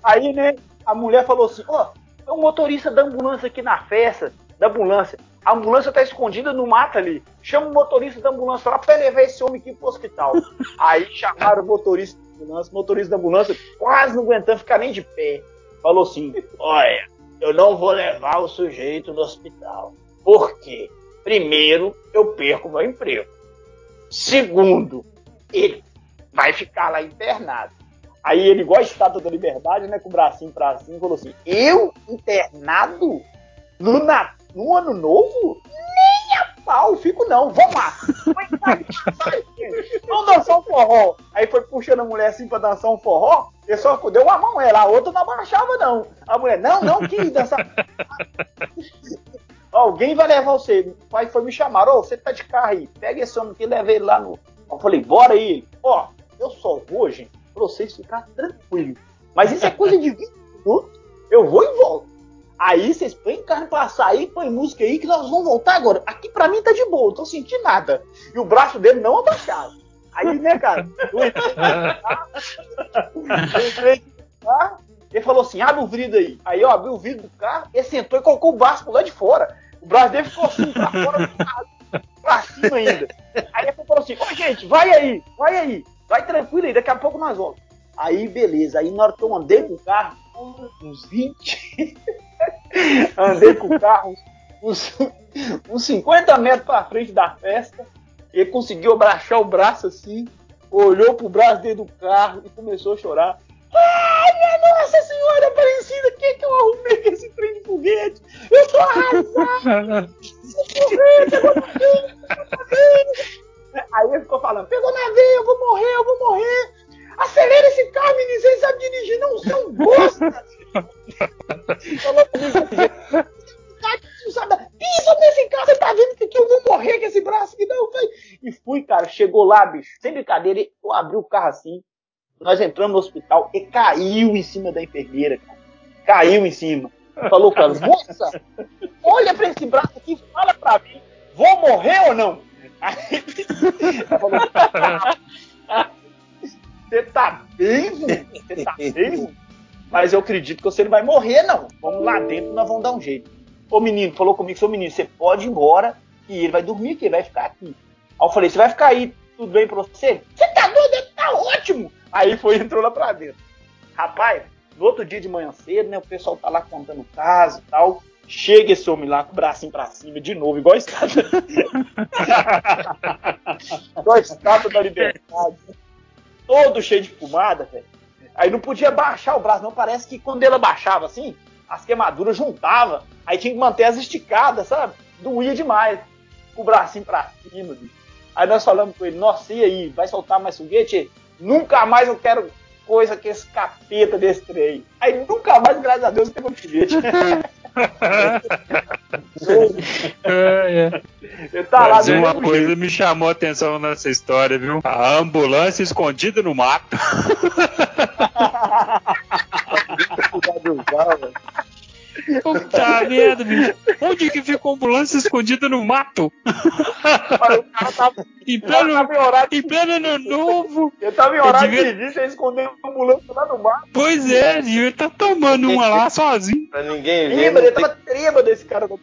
aí, né, a mulher falou assim, ó, tem um motorista da ambulância aqui na festa, da ambulância. A ambulância tá escondida no mato ali. Chama o motorista da ambulância lá pra levar esse homem aqui pro hospital. Aí chamaram o motorista da ambulância, o motorista da ambulância quase não aguentando ficar nem de pé. Falou assim, olha, eu não vou levar o sujeito no hospital. Por quê? Primeiro, eu perco meu emprego. Segundo, ele vai ficar lá internado. Aí ele, igual a estátua da liberdade, né, com o bracinho pra cima, falou assim: Eu internado? No, na, no ano novo? Nem a pau, fico não, vamos lá. Vamos dançar um forró. Aí foi puxando a mulher assim pra dançar um forró, ele só deu uma mão ela, a outra não abaixava não. A mulher, não, não quis dançar. Alguém vai levar você. O pai foi me chamar, ô, você tá de carro aí, pega esse homem aqui e leva ele lá no. Eu falei, bora aí. Ó, eu só vou, gente, pra vocês ficarem tranquilos. Mas isso é coisa de 20 minutos. Eu vou e volto. Aí vocês põem carne pra sair, põe música aí que nós vamos voltar agora. Aqui pra mim tá de boa, não tô sentindo nada. E o braço dele não abaixava. Aí, né, cara? Eu entrei no eu entrei no carro, ele falou assim: abre o vidro aí. Aí eu abri o vidro do carro, ele sentou e colocou o braço lado de fora. O braço dele ficou assim, pra fora do carro, pra cima ainda. Aí ele falou assim: ô gente, vai aí, vai aí, vai tranquilo aí, daqui a pouco nós vamos. Aí, beleza. Aí, na hora que eu andei com o carro, uns 20, andei com o carro uns, uns 50 metros pra frente da festa. Ele conseguiu abaixar o braço assim, olhou pro braço dentro do carro e começou a chorar. Ai, minha Nossa Senhora Aparecida, o que, que eu arrumei com esse trem de foguete? Eu tô arrasado! Aí ele ficou falando: pegou na veia, eu vou morrer, eu vou morrer. Acelera esse carro, menino, vocês sabem dirigir, não são bosta. Falou sabe, pisa nesse carro, você tá vendo que eu vou morrer com esse braço aqui, não, vai. E fui, cara, chegou lá, bicho, sem brincadeira, eu abri o carro assim, nós entramos no hospital e caiu em cima da enfermeira, cara. Caiu em cima. Falou com moça, olha pra esse braço aqui, fala pra mim, vou morrer ou não? Aí, ela falou, você tá ruim? Você tá ruim? Mas eu acredito que você não vai morrer, não. Vamos lá dentro, nós vamos dar um jeito. O menino falou comigo, seu menino, você pode ir embora e ele vai dormir aqui, ele vai ficar aqui. Aí eu falei, você vai ficar aí, tudo bem pra você? Você tá doido? Tá ótimo! Aí foi entrou lá pra dentro. Rapaz, no outro dia de manhã cedo, né, o pessoal tá lá contando o caso e tal. Chega esse homem lá com o bracinho pra cima de novo, igual a estátua. igual a estátua da liberdade. Todo cheio de fumada, velho. Aí não podia baixar o braço, não. Parece que quando ele abaixava assim, as queimaduras juntavam. Aí tinha que manter as esticadas, sabe? Doía demais. Com o bracinho pra cima. Aí nós falamos com ele, nossa, e aí? Vai soltar mais foguete? Nunca mais eu quero coisa que esse capeta desse trem. Aí nunca mais, graças a Deus, teve um foguete. É, é. Tá lá Mas uma coisa jeito. me chamou a atenção nessa história, viu? A ambulância escondida no mato. Puta merda, bicho. Onde que fica a ambulância escondida no mato? Mas o cara tava, Em pleno, tava em horário em pleno ano novo. Ele tava em horário devia- de ele escondeu uma ambulância lá no mar. Pois é, ele tá tomando uma lá sozinho. Pra ninguém ver. Ele tem- tava trema desse cara.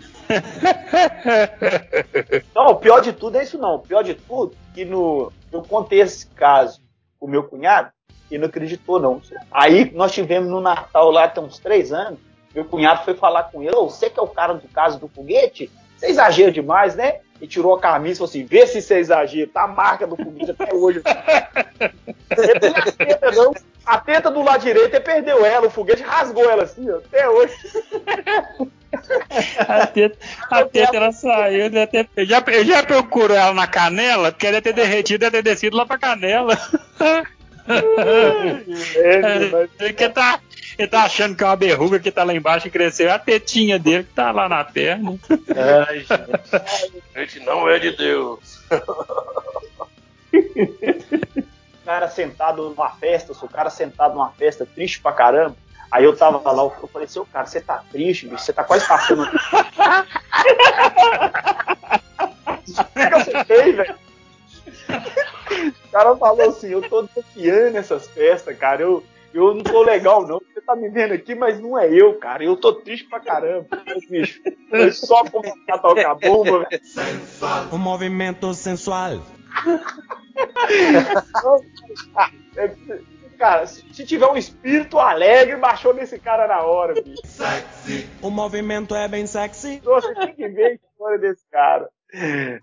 Não, o pior de tudo é isso não. O pior de tudo é que no, eu contei esse caso o meu cunhado e não acreditou não. Aí nós tivemos no Natal lá tem uns três anos, meu cunhado foi falar com ele, você que é o cara do caso do foguete, você exagera demais, né? E tirou a camisa e falou assim, vê se você exagera, tá a marca do foguete até hoje. Ele tem a teta, não. A teta do lado direito, ele perdeu ela, o foguete rasgou ela assim, ó, até hoje. A teta, a teta ela saiu, deve ter- eu, já, eu já procuro ela na canela, porque deve ter derretido, deve ter descido lá pra canela. É, Ele, que tá, ele tá achando que é uma berruga que tá lá embaixo e cresceu, é a tetinha dele que tá lá na perna. Ai, gente. A gente não é de Deus. cara sentado numa festa, o cara sentado numa festa, triste pra caramba. Aí eu tava lá, eu falei, seu cara, você tá triste, bicho, você tá quase passando. O que eu sentei, velho? O cara falou assim, eu tô desafiando essas festas, cara. Eu, eu não tô legal, não. Você tá me vendo aqui, mas não é eu, cara. Eu tô triste pra caramba. Bicho, foi só começar a tocar bomba, velho. Um movimento sensual. Cara, se tiver um espírito alegre, baixou nesse cara na hora, bicho. O movimento é bem sexy. Nossa, tem que ver a história desse cara.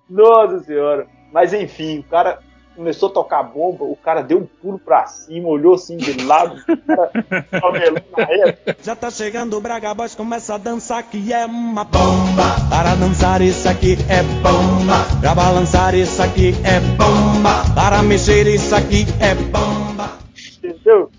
Nossa senhora. Mas enfim, o cara começou a tocar bomba, o cara deu um pulo pra cima, olhou assim de lado. Já tá chegando o Braga Boys, começa a dançar que é uma bomba. Para dançar isso aqui é bomba. Pra balançar isso aqui é bomba. Para mexer isso aqui é bomba. Entendeu?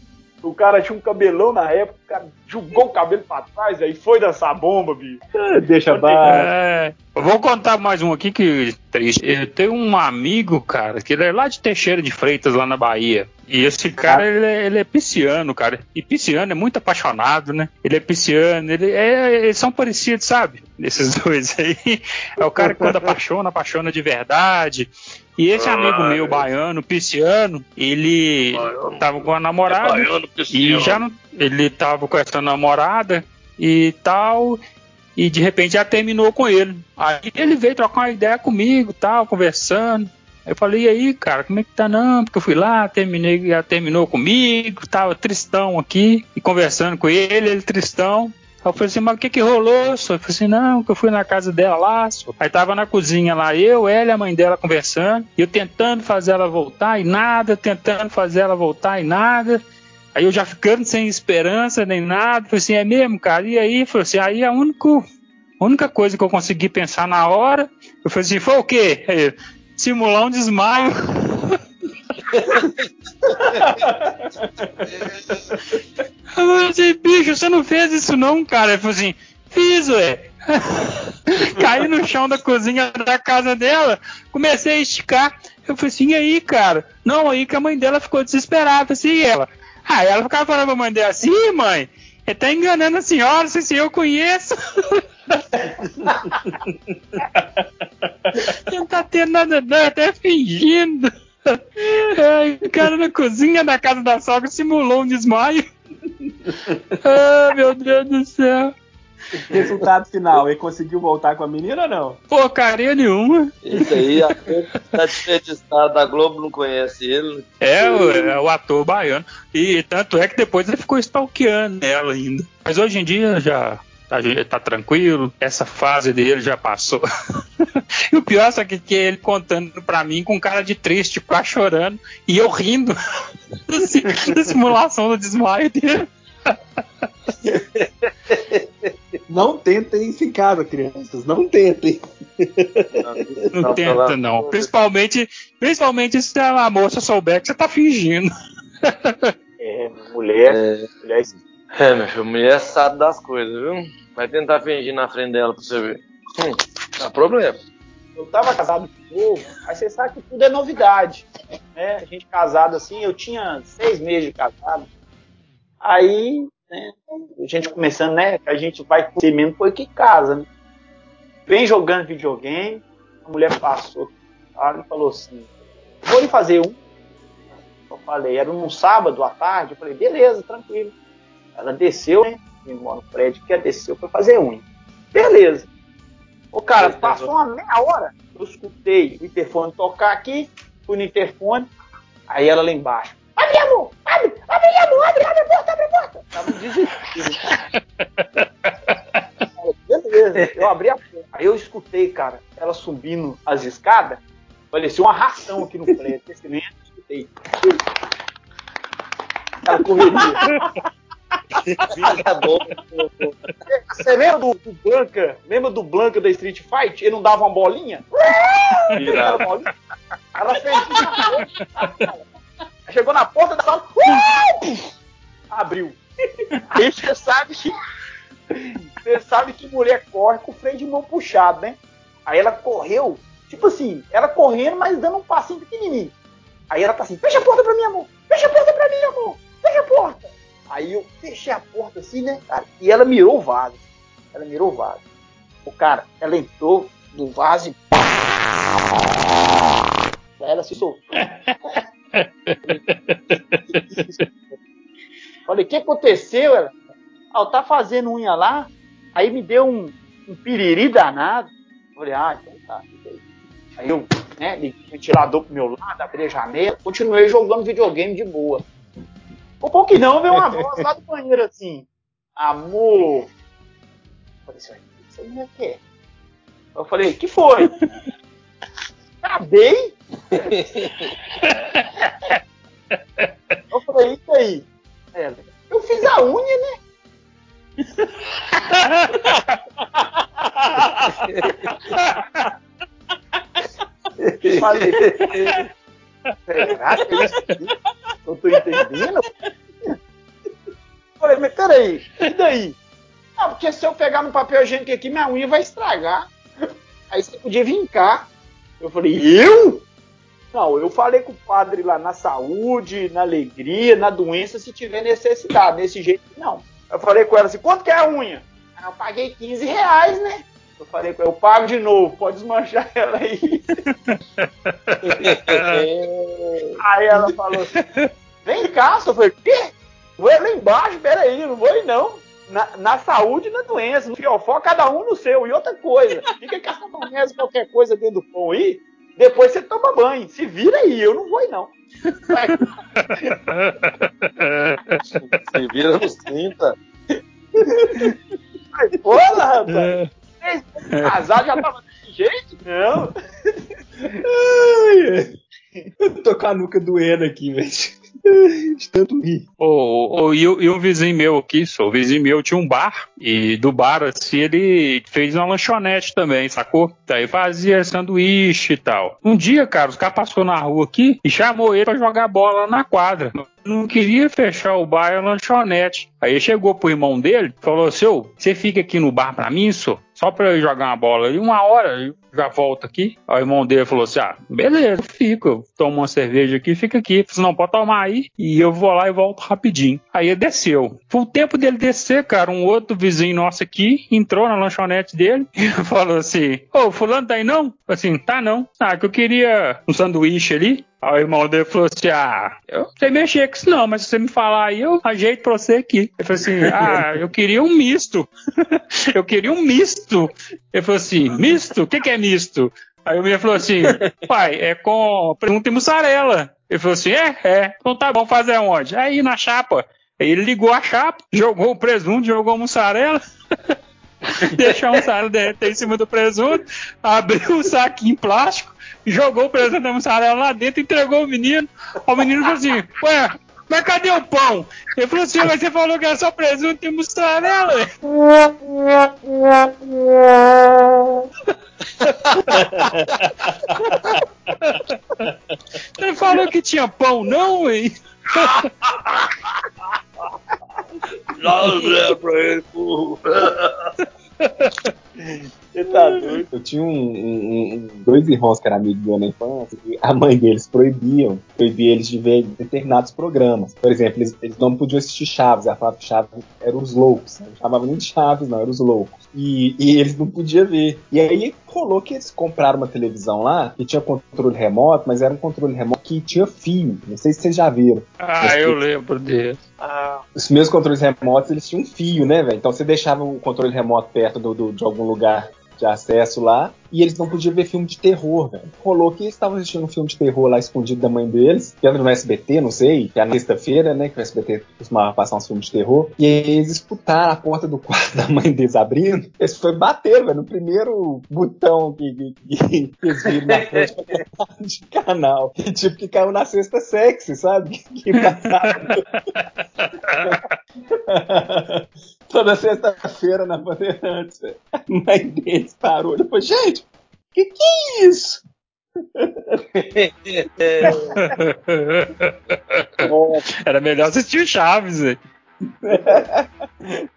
O cara tinha um cabelão na época, o cara jogou o cabelo pra trás, aí foi dançar bomba, bicho. Deixa baixo. É, eu vou contar mais um aqui que triste. Eu tenho um amigo, cara, que ele é lá de Teixeira de Freitas, lá na Bahia. E esse cara, ele é, ele é pisciano, cara. E pisciano é muito apaixonado, né? Ele é pisciano, ele é, eles são parecidos, sabe? Esses dois aí. É o cara que quando apaixona, apaixona de verdade. E esse amigo meu, baiano, pisciano, ele Baiano. tava com a namorada. É baiano, E já não, ele tava com essa namorada e tal, e de repente já terminou com ele. Aí ele veio trocar uma ideia comigo, tal, conversando. Eu falei, e aí, cara, como é que tá? Não, porque eu fui lá, terminei, já terminou comigo, tava tristão aqui, e conversando com ele, ele tristão. Aí eu falei assim, mas o que que rolou? Eu falei assim, não, que eu fui na casa dela lá. Aí tava na cozinha lá, eu, ela e a mãe dela conversando, eu tentando fazer ela voltar e nada, tentando fazer ela voltar e nada. Aí eu já ficando sem esperança nem nada, falei assim, é mesmo, cara? E aí, falei assim, aí a única, única coisa que eu consegui pensar na hora, eu falei assim, foi o quê? Simular um desmaio. Eu falei assim, bicho, você não fez isso não, cara? Ele falou assim, fiz, ué. Caí no chão da cozinha da casa dela, comecei a esticar. Eu falei assim, e aí, cara? Não, aí que a mãe dela ficou desesperada, assim, e ela. Aí ela ficava falando pra mãe dela assim, "Ih, mãe, ele tá enganando a senhora, se se eu conheço. Ele não tá tendo nada, não, até fingindo. Ai, o cara na cozinha da casa da sogra simulou um desmaio. Ah, meu Deus do céu. Resultado final, ele conseguiu voltar com a menina ou não? Porcaria nenhuma. Isso aí, a tá desperdiçado, a Globo não conhece ele. É, o- é o ator baiano. E tanto é que depois ele ficou stalkeando ela ainda. Mas hoje em dia já tá, tá tranquilo, essa fase dele já passou. e o pior é que, que ele contando pra mim com cara de triste, quase chorando, e eu rindo da simulação do desmaio dele. Não tentem casa, crianças. Não tentem. Não, tenta, não. Principalmente, principalmente se a moça souber que você tá fingindo. É, mulher, É, mulher é, meu filho, mulher sabe das coisas, viu? Vai tentar fingir na frente dela pra você ver. Hum, dá problema. eu tava casado de novo, aí você sabe que tudo é novidade. Né? A gente casado assim, eu tinha seis meses de casado. Aí, né, a gente começando, né? A gente vai ser mesmo foi que casa, né? Vem jogando videogame, a mulher passou e falou assim: vou lhe fazer um. Eu falei, era num sábado à tarde, eu falei, beleza, tranquilo. Ela desceu, né? Mora no prédio, que desceu foi fazer unha. Beleza. Ô, cara, passou uma meia hora. Eu escutei o interfone tocar aqui, fui no interfone, aí ela lá embaixo. Abre, amor! Abre! Abre, amor! Abre, abre a porta, abre a porta! Tava no desespero. Beleza, eu abri a porta. Aí eu escutei, cara, ela subindo as escadas, parecia uma ração aqui no prédio. Esse eu escutei. Ela correria. Você lembra do, do Blanca? Lembra do Blanca da Street Fight? Ele não dava uma bolinha? Aquela bolinha. Ela fez isso. Chegou na porta da sala. uh! Abriu. Aí você sabe que. Você sabe que mulher corre com o freio de mão puxado, né? Aí ela correu, tipo assim, ela correndo, mas dando um passinho pequenininho. Aí ela tá assim, fecha a porta pra mim, amor! Fecha a porta pra mim, amor! Fecha a porta! Aí eu fechei a porta assim, né, cara? E ela mirou o vaso. Ela mirou o vaso. O cara, ela entrou no vaso e. Aí ela se soltou. Falei, o que aconteceu? Ela, ah, tá fazendo unha lá, aí me deu um, um piriri danado. Falei, ah, então tá. Aí eu, né, o ventilador pro meu lado, abri a janela, continuei jogando videogame de boa. Um pouco que não, veio uma voz lá do banheiro assim, amor. Eu falei, isso aí não é que é? Eu falei, que foi? Acabei? Eu falei, isso aí. É, eu fiz a unha, né? Falei, será que é isso? Eu tô entendendo? Falei, mas peraí, e daí? Ah, porque se eu pegar no papel higiênico aqui, minha unha vai estragar. Aí você podia vir cá. Eu falei, eu? Não, eu falei com o padre lá na saúde, na alegria, na doença, se tiver necessidade. Desse jeito, não. Eu falei com ela assim, quanto que é a unha? Ah, eu paguei 15 reais, né? Eu falei com ela, eu pago de novo, pode desmanchar ela aí. aí ela falou assim, vem cá, eu falei, quê? Vou lá embaixo, peraí, não vou ir não. Na, na, saúde e na doença, no fiofó, cada um no seu. E outra coisa, fica com essa maionese, qualquer coisa dentro do pão aí, depois você toma banho. Se vira aí, eu não vou ir não. Se vira nos 30. Ai, porra, rapaz. Casar já tava desse jeito? Não. Ai, eu tô com a nuca doendo aqui, velho. De tanto rir. Oh, oh, e, e um vizinho meu aqui, só, o vizinho meu tinha um bar, e do bar, assim, ele fez uma lanchonete também, sacou? Daí fazia sanduíche e tal. Um dia, cara, os caras passou na rua aqui e chamou ele pra jogar bola na quadra. Não queria fechar o bar e a lanchonete. Aí chegou pro irmão dele falou assim: Ô, você fica aqui no bar pra mim, só? Só pra eu jogar uma bola. E uma hora já volto aqui. Aí o irmão dele falou assim: Ah, beleza, fico. Tomo uma cerveja aqui, fica aqui. Eu falei, não, pode tomar aí. E eu vou lá e volto rapidinho. Aí ele desceu. Foi o tempo dele descer, cara. Um outro vizinho nosso aqui entrou na lanchonete dele e falou assim: Ô, fulano tá aí não? Assim, tá não. Ah, que eu queria um sanduíche ali. Aí o irmão dele falou assim: Ah, eu não sei mexer com isso não, mas se você me falar aí, eu ajeito pra você aqui. Ele falou assim: Ah, eu queria um misto. eu queria um misto. Ele falou assim: Misto? O que, que é misto? Aí o menino falou assim: Pai, é com presunto e mussarela. Ele falou assim: É, é. Então tá bom, fazer onde? Aí na chapa. Aí ele ligou a chapa, jogou o presunto, jogou a mussarela. deixou a mussarela derreter em cima do presunto, abriu o saquinho plástico jogou o presunto da mussarela lá dentro, entregou o menino. O menino falou assim: Ué, mas cadê o pão? Ele falou assim: Mas você falou que era só presunto e mussarela. Ele falou que tinha pão, não, hein? Não, não é pra ele, porra. Você tá doido? Eu tinha um, um- um- dois irmãos que eram amigos meus na infância, e a mãe deles proibiam, proibia eles de ver determinados programas. Por exemplo, eles, eles não podiam assistir Chaves, ela falava que Chaves eram os loucos, né? não chamava nem de Chaves, não, eram os loucos. E, e eles não podiam ver. E aí rolou que eles compraram uma televisão lá, que tinha controle remoto, mas era um controle remoto que tinha fio. Não sei se vocês já viram. Ah, eu lembro dele. Ah, Os meus controles remotos, eles tinham um fio, né, velho? Então você deixava o controle remoto perto do, do- de algum lugar de acesso lá, e eles não podiam ver filme de terror, velho. Rolou que eles estavam assistindo um filme de terror lá escondido da mãe deles, que era no SBT, não sei, que era na sexta-feira, né, que o SBT costumava passar uns filmes de terror, e eles escutaram a porta do quarto da mãe deles abrindo, eles foi bater, velho, no primeiro botão que, que, que, que eles viram na frente de canal. E, tipo, que caiu na sexta sexy, sabe? Que passava toda sexta-feira na Bandeirantes. mãe deles parou e falou, gente, que que é isso? Era melhor assistir o Chaves, velho.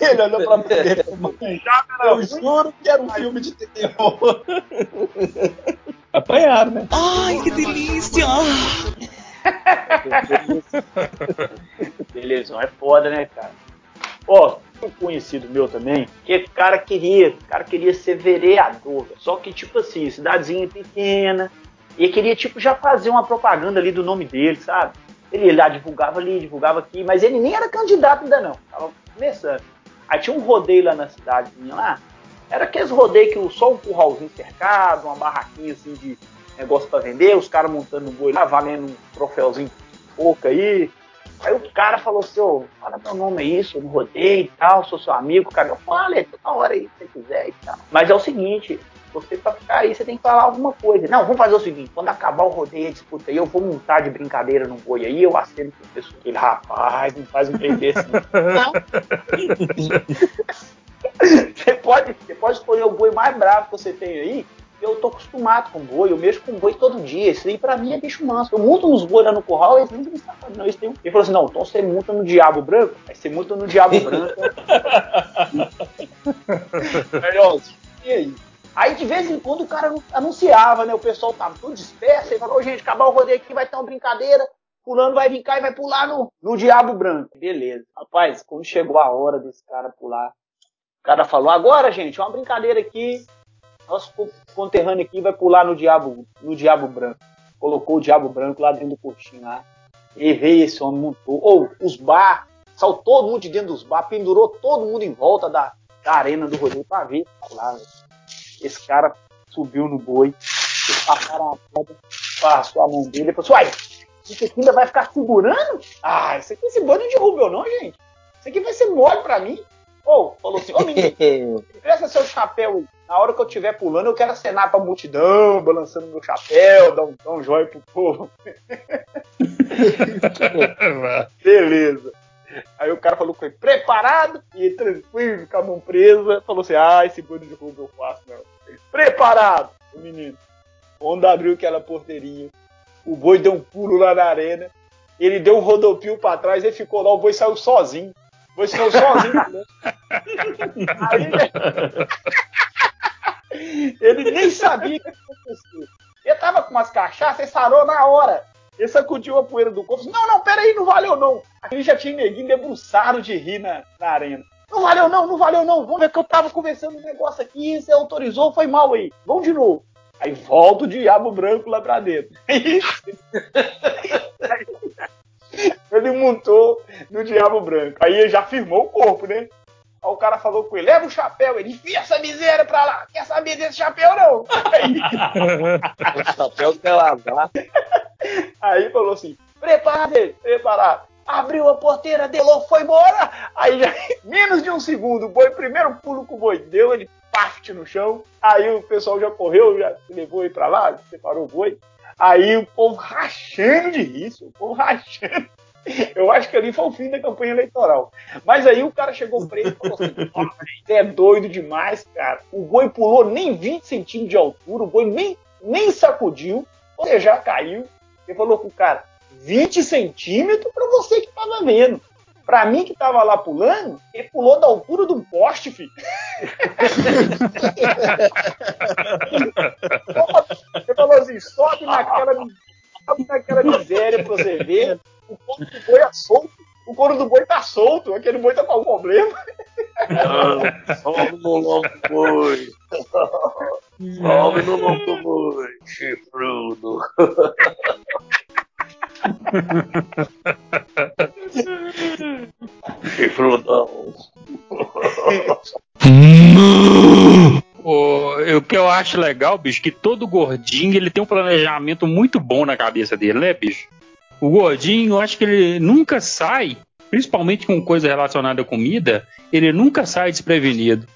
Ele olhou pra mãe dele e falou, mãe, eu juro que era um filme de terror. Apanharam, né? Ai, que delícia! Beleza, é foda, né, cara? Ó, um conhecido meu também, que o cara queria, cara queria ser vereador, só que tipo assim, cidadezinha pequena, e queria tipo já fazer uma propaganda ali do nome dele, sabe? Ele lá divulgava ali, divulgava aqui, mas ele nem era candidato ainda não, tava começando. Aí tinha um rodeio lá na cidadezinha lá, era aqueles rodeios que só um curralzinho cercado, uma barraquinha assim de negócio para vender, os caras montando um boi lá, valendo um troféuzinho pouco aí. Aí o cara falou assim, ô, fala meu nome aí, sou no rodeio e tal, sou seu amigo, cara. Eu falei, toda hora aí, se você quiser e tal. Mas é o seguinte, você pra ficar aí, você tem que falar alguma coisa. Não, vamos fazer o seguinte, quando acabar o rodeio, a disputa aí, eu vou montar de brincadeira no boi aí, eu acendo com o pessoal. Ele, rapaz, não faz um trem desse não. você, pode, você pode escolher o boi mais bravo que você tem aí, eu tô acostumado com boi, eu mexo com boi todo dia. Isso aí pra mim é bicho manso. Eu monto uns boi lá no curral, eles nem me sabem, não. Eles têm... Ele falou assim: não, então você monta no diabo branco, aí você monta no diabo branco. E aí? Aí de vez em quando o cara anunciava, né? O pessoal tava tudo disperso, e falou, gente, acabar o rodeio aqui, vai ter uma brincadeira. Fulano vai vir cá e vai pular no, no Diabo Branco. Beleza. Rapaz, quando chegou a hora desse cara pular, o cara falou, agora, gente, uma brincadeira aqui, nosso conterrâneo aqui vai pular no diabo, no diabo branco. Colocou o diabo branco lá dentro do coxinho lá. E veio esse homem, montou. Ou os bar, saltou todo mundo de dentro dos bar, pendurou todo mundo em volta da, da arena do rodeio pra ver lá. Esse cara subiu no boi, passaram a passou a mão dele e falou assim, uai, isso aqui ainda vai ficar segurando? Ah, isso aqui esse boi não derruba eu não, gente. Isso aqui vai ser mole pra mim. Ou, oh, falou assim, ô menino, presta seu chapéu aí. Na hora que eu estiver pulando, eu quero acenar pra multidão, balançando meu chapéu, dar um, dar um joia pro povo. Beleza. Aí o cara falou com ele, preparado, e tranquilo, com a mão presa, falou assim, ah, esse boi de roubo eu faço, não. Preparado, o menino. Quando abriu aquela porteirinha, o boi deu um pulo lá na arena, ele deu um rodopio pra trás, ele ficou lá, o boi saiu sozinho. O boi saiu sozinho. Né? Aí, ele nem sabia o que aconteceu. Ele tava com umas cachaças e sarou na hora. Ele sacudiu a poeira do corpo. Não, não, peraí, não valeu não. Ele já tinha neguinho debruçado de rir na, na arena. Não valeu não, não valeu não. Vamos ver que eu tava conversando um negócio aqui, você autorizou, foi mal aí. Vamos de novo. Aí volta o diabo branco lá pra dentro. ele montou no diabo branco. Aí ele já firmou o corpo, né? Aí o cara falou com ele, leva o chapéu. Ele, enfia essa miséria pra lá. Quer saber desse chapéu, não? Aí... o chapéu quer lavar. Aí falou assim, preparado ele, preparado. Abriu a porteira, delou, foi embora. Aí já, menos de um segundo, o boi, primeiro pulo que o boi deu, ele parte no chão. Aí o pessoal já correu, já levou ele pra lá, separou o boi. Aí o povo rachando de rir, o povo rachando. Eu acho que ali foi o fim da campanha eleitoral. Mas aí o cara chegou preso e falou assim: é doido demais, cara. O boi pulou nem 20 centímetros de altura, o boi nem, nem sacudiu, você já caiu. Ele falou com o cara: 20 centímetros para você que tava vendo. Pra mim que tava lá pulando, ele pulou da altura de um poste, filho. ele falou assim: sobe naquela, sobe naquela miséria pra você ver o couro do boi é solto. O couro do boi tá solto, aquele boi tá com algum problema. Não, sobe no lombo do boi. Sobe no lombo do boi, chifrudo. Chifrudão. O, o que eu acho legal, bicho, que todo gordinho ele tem um planejamento muito bom na cabeça dele, né, bicho? O gordinho, eu acho que ele nunca sai, principalmente com coisa relacionada à comida, ele nunca sai desprevenido.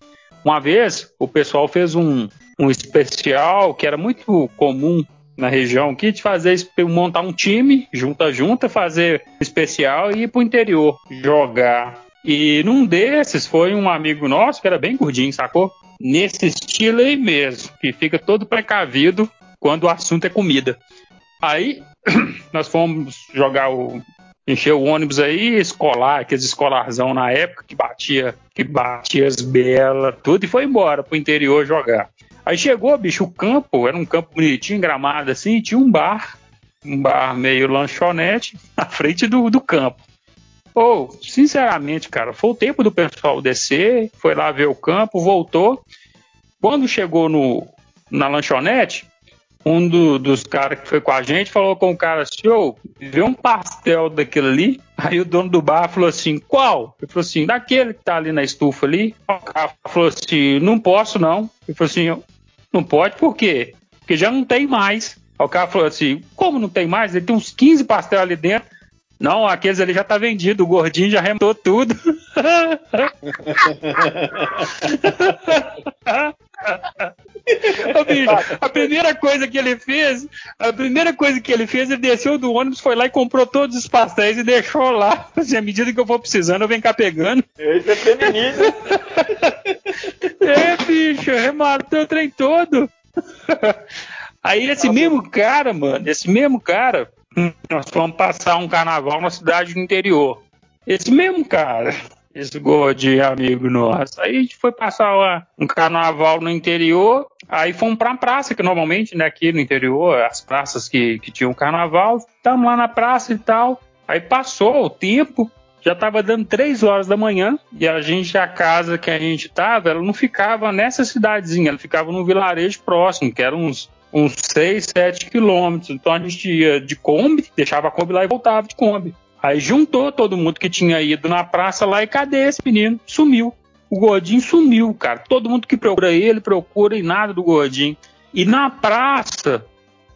Uma vez, o pessoal fez um, um especial que era muito comum na região aqui de fazer montar um time, junta junta, fazer especial e ir pro interior jogar. E num desses foi um amigo nosso que era bem gordinho, sacou? Nesse estilo aí mesmo, que fica todo precavido quando o assunto é comida. Aí nós fomos jogar o. encher o ônibus aí, escolar, aqueles escolarzão na época que batia, que batia as belas, tudo, e foi embora pro interior jogar. Aí chegou, bicho, o campo, era um campo bonitinho, gramado assim, tinha um bar, um bar meio lanchonete, na frente do, do campo. Pô, sinceramente, cara, foi o tempo do pessoal descer, foi lá ver o campo, voltou. Quando chegou no, na lanchonete, um do, dos caras que foi com a gente falou com o cara assim: ô, vê um pastel daquele ali. Aí o dono do bar falou assim: qual? Ele falou assim: daquele que tá ali na estufa ali. O cara falou assim: não posso não. Ele falou assim: não pode por quê? Porque já não tem mais. Aí o cara falou assim: como não tem mais? Ele tem uns 15 pastel ali dentro. Não, aqueles ali já tá vendido, o gordinho já remontou tudo. A primeira coisa que ele fez, a primeira coisa que ele fez, ele desceu do ônibus, foi lá e comprou todos os pastéis e deixou lá. Assim, à medida que eu for precisando, eu venho cá pegando. Esse é feminino. é, bicho, rematou o trem todo. Aí esse mesmo cara, mano, esse mesmo cara, nós fomos passar um carnaval na cidade do interior. Esse mesmo cara, esse gordinho amigo nosso. Aí a gente foi passar um carnaval no interior, aí fomos pra praça, que normalmente, né, aqui no interior, as praças que, que tinham carnaval, estamos lá na praça e tal. Aí passou o tempo, já estava dando três horas da manhã, e a gente, a casa que a gente estava, ela não ficava nessa cidadezinha, ela ficava num vilarejo próximo, que era uns uns 6, 7 quilômetros. Então a gente ia de Kombi, deixava a Kombi lá e voltava de Kombi. Aí juntou todo mundo que tinha ido na praça lá e cadê esse menino? Sumiu. O gordinho sumiu, cara. Todo mundo que procura ele, procura e nada do gordinho. E na praça,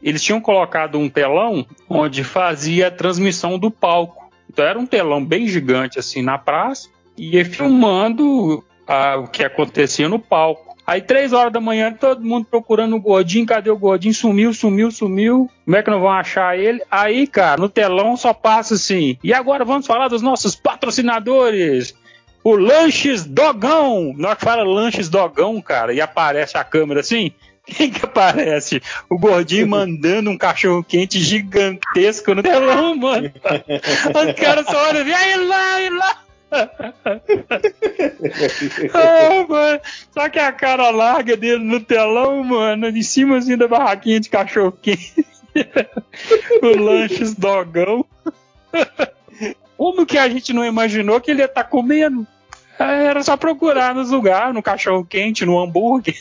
eles tinham colocado um telão onde fazia a transmissão do palco. Então era um telão bem gigante assim na praça e ia filmando ah, o que acontecia no palco. Aí, três horas da manhã, todo mundo procurando o gordinho. Cadê o gordinho? Sumiu, sumiu, sumiu. Como é que não vão achar ele? Aí, cara, no telão só passa assim. E agora vamos falar dos nossos patrocinadores. O Lanches Dogão. Nós fala Lanches Dogão, cara, e aparece a câmera assim. Quem que aparece? O gordinho mandando um cachorro quente gigantesco no telão, mano. Os caras só olham assim, aí lá, aí lá ah, mano. Só que a cara larga dele no telão, mano, em cima assim da barraquinha de cachorro quente. o lanches dogão. Como que a gente não imaginou que ele ia estar tá comendo? Era só procurar nos lugares, no cachorro quente, no hambúrguer.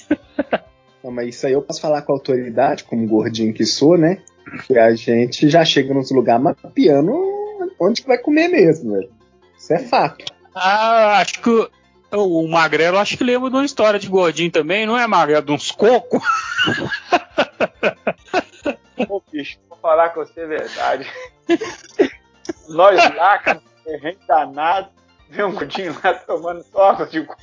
Não, mas isso aí eu posso falar com autoridade, como gordinho que sou, né? Que a gente já chega nos lugares mapeando onde que vai comer mesmo, velho. Isso é fato. Ah, acho que o, o Magrelo acho que lembra de uma história de gordinho também, não é, Magrelo? De uns cocos? Ô, bicho, vou falar com você a verdade. Nós lá, cara, terreno danado, vê um gordinho lá tomando só água de coco.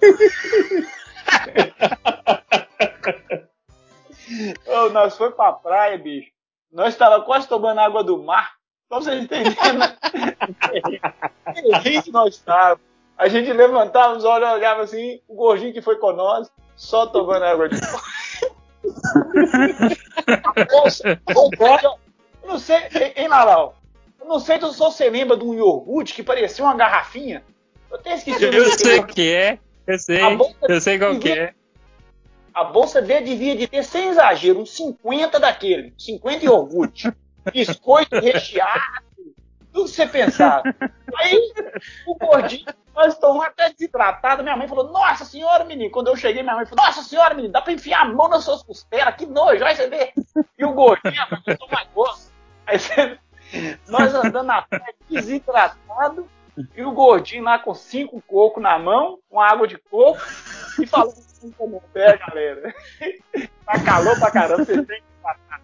Ô, nós foi pra praia, bicho. Nós tava quase tomando água do mar. Pra vocês entenderem que nós estávamos. A gente levantava os olhos, olhava assim, o gordinho que foi com nós, só tomando água de eu não sei, hein, Naral? Eu não sei se você lembra de um iogurte que parecia uma garrafinha. Eu até esqueci Eu sei o que é, eu sei, eu sei qual que é. A bolsa dele devia de ter, sem exagero, uns 50 daquele, 50 iogurte biscoito recheado, tudo que você pensar. Aí o gordinho, nós estamos até desidratados. Minha mãe falou: Nossa senhora, menino. Quando eu cheguei, minha mãe falou: Nossa senhora, menino, dá pra enfiar a mão nas suas costelas, que nojo, aí você vê. E o gordinho, eu gosto. Aí você, nós andando na desidratado. E o gordinho lá com cinco cocos na mão, com água de coco, e falando assim como pé, galera. Tá calor pra caramba, vocês têm que matar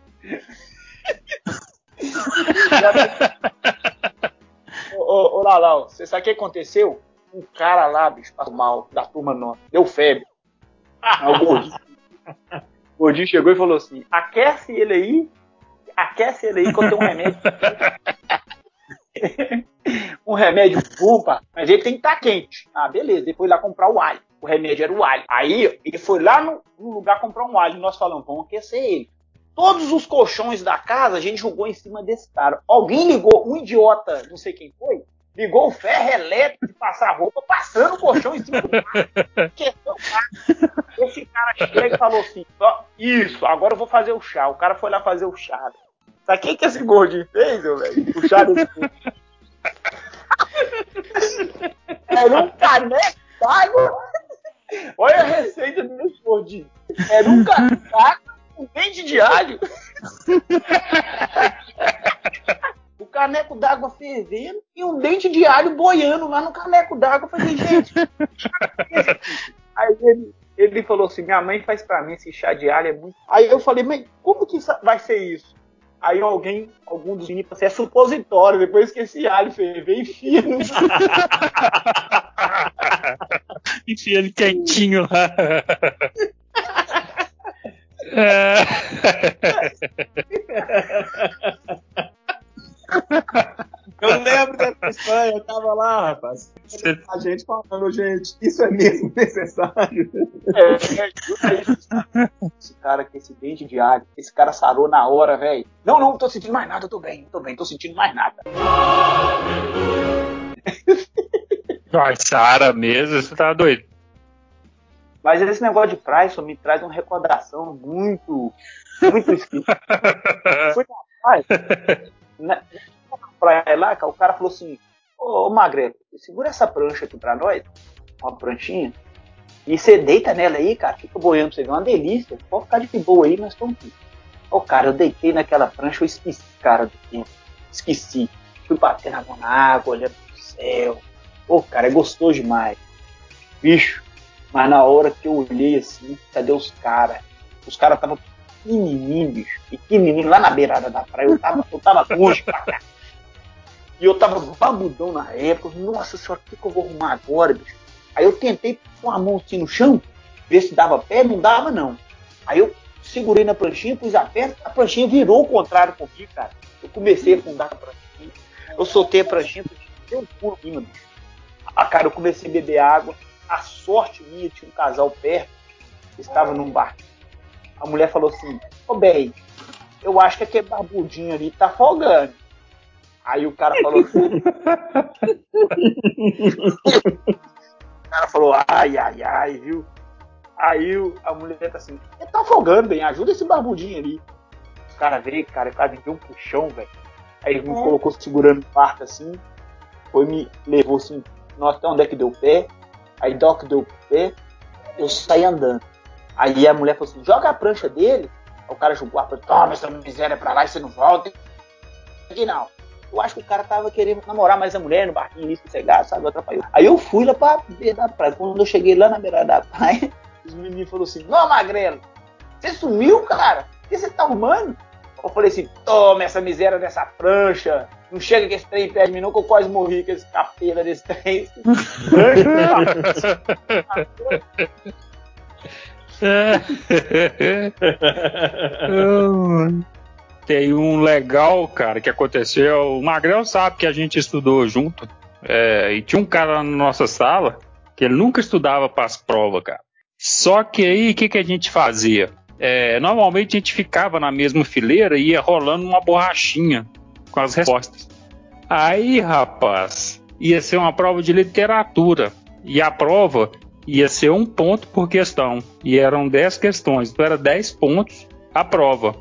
ô, ô, Lalau, você sabe o que aconteceu? Um cara lá, bicho, passou mal, da turma nova, deu febre. Aí o gordinho, o gordinho chegou e falou assim: aquece ele aí, aquece ele aí que eu tenho um remédio. um remédio bom, pá, mas ele tem que estar tá quente. Ah, beleza. Depois lá comprar o alho. O remédio era o alho. Aí ele foi lá no, no lugar comprar um alho. E nós falamos, vamos aquecer ele. Todos os colchões da casa a gente jogou em cima desse cara. Alguém ligou, um idiota, não sei quem foi, ligou o ferro elétrico de passar roupa, passando o colchão em cima do mar. Esse cara chega e falou assim: Isso, agora eu vou fazer o chá. O cara foi lá fazer o chá. Sabe o que, esse gordinho fez, meu velho? O chá desse Era um caneco d'água. Olha a receita desse gordinho. Era um caneco d'água com dente de alho. O caneco d'água fervendo e um dente de alho boiando lá no caneco d'água. Eu falei, gente. Aí ele, ele falou assim: minha mãe faz pra mim esse chá de alho, é muito. Aí eu falei, mãe, como que vai ser isso? Aí alguém, algum dos meninos, assim, é supositório, depois que esse alho ferver, enfia no Enfia ele quentinho lá. É. Eu lembro dessa história, eu tava lá, rapaz. A gente falando, gente, isso é mesmo necessário. É, é, esse cara com esse dente de alho, esse cara sarou na hora, velho. Não, não, tô sentindo mais nada, eu tô bem, tô bem, tô sentindo mais nada. Vai, Sara mesmo, você tá doido. Mas esse negócio de só me traz uma recordação muito, muito esquisita. Fui na praia, na, na praia lá, o cara falou assim, ô, ô Magrelo, segura essa prancha aqui pra nós, uma pranchinha, e você deita nela aí, cara, fica boiando pra você ver, uma delícia, pode ficar de boa aí, nós estamos aqui. Ô, cara, eu deitei naquela prancha, eu esqueci, cara, do tempo, esqueci. Fui batendo na água, olhando pro céu. Ô, cara, é gostoso demais. Bicho, mas na hora que eu olhei assim, cadê os caras? Os caras estavam pequenininhos, bicho. Lá na beirada da praia. Eu tava, eu tava longe pra cá. E eu tava babudão na época. Nossa senhora, o que, que eu vou arrumar agora, bicho? Aí eu tentei pôr a mão assim no chão, ver se dava pé. Não dava, não. Aí eu segurei na pranchinha, pus a perna. A pranchinha virou o contrário comigo, cara. Eu comecei a afundar a pranchinha. Eu soltei a pranchinha, deu um pulo em bicho. Ah, cara, eu comecei a beber água. A sorte minha, tinha um casal perto, que estava num bar. A mulher falou assim: Ô, bem, eu acho que aquele barbudinho ali tá folgando. Aí o cara falou assim. o cara falou: ai, ai, ai, viu? Aí a mulher tá assim: ele tá folgando, bem, ajuda esse barbudinho ali. O cara veio, cara, o cara me deu um puxão, velho. Aí ele me colocou segurando o parto assim, foi me levou assim, nossa, até onde é que deu pé? Aí Doc deu pé, eu saí andando. Aí a mulher falou assim: joga a prancha dele. Aí o cara jogou a prancha, toma essa miséria pra lá e você não volta. Aqui não. Eu acho que o cara tava querendo namorar mais a mulher no barquinho ali, sossegado, sabe? Atrapalhou. Aí eu fui lá pra beira da praia. Quando eu cheguei lá na beira da praia, os meninos falaram assim: Não, Magrelo, você sumiu, cara? O que você tá arrumando? Eu falei assim: Toma essa miséria dessa prancha. Não chega que esse trem perto de mim, que eu quase morri com esse capela desse trem. Tem um legal, cara, que aconteceu. O Magrão sabe que a gente estudou junto. é, e tinha um cara na nossa sala que ele nunca estudava para as provas, cara. Só que aí, o que, que a gente fazia? É, normalmente a gente ficava na mesma fileira e ia rolando uma borrachinha com as respostas. Aí, rapaz, ia ser uma prova de literatura. E a prova ia ser um ponto por questão. E eram 10 questões. Então era 10 pontos a prova.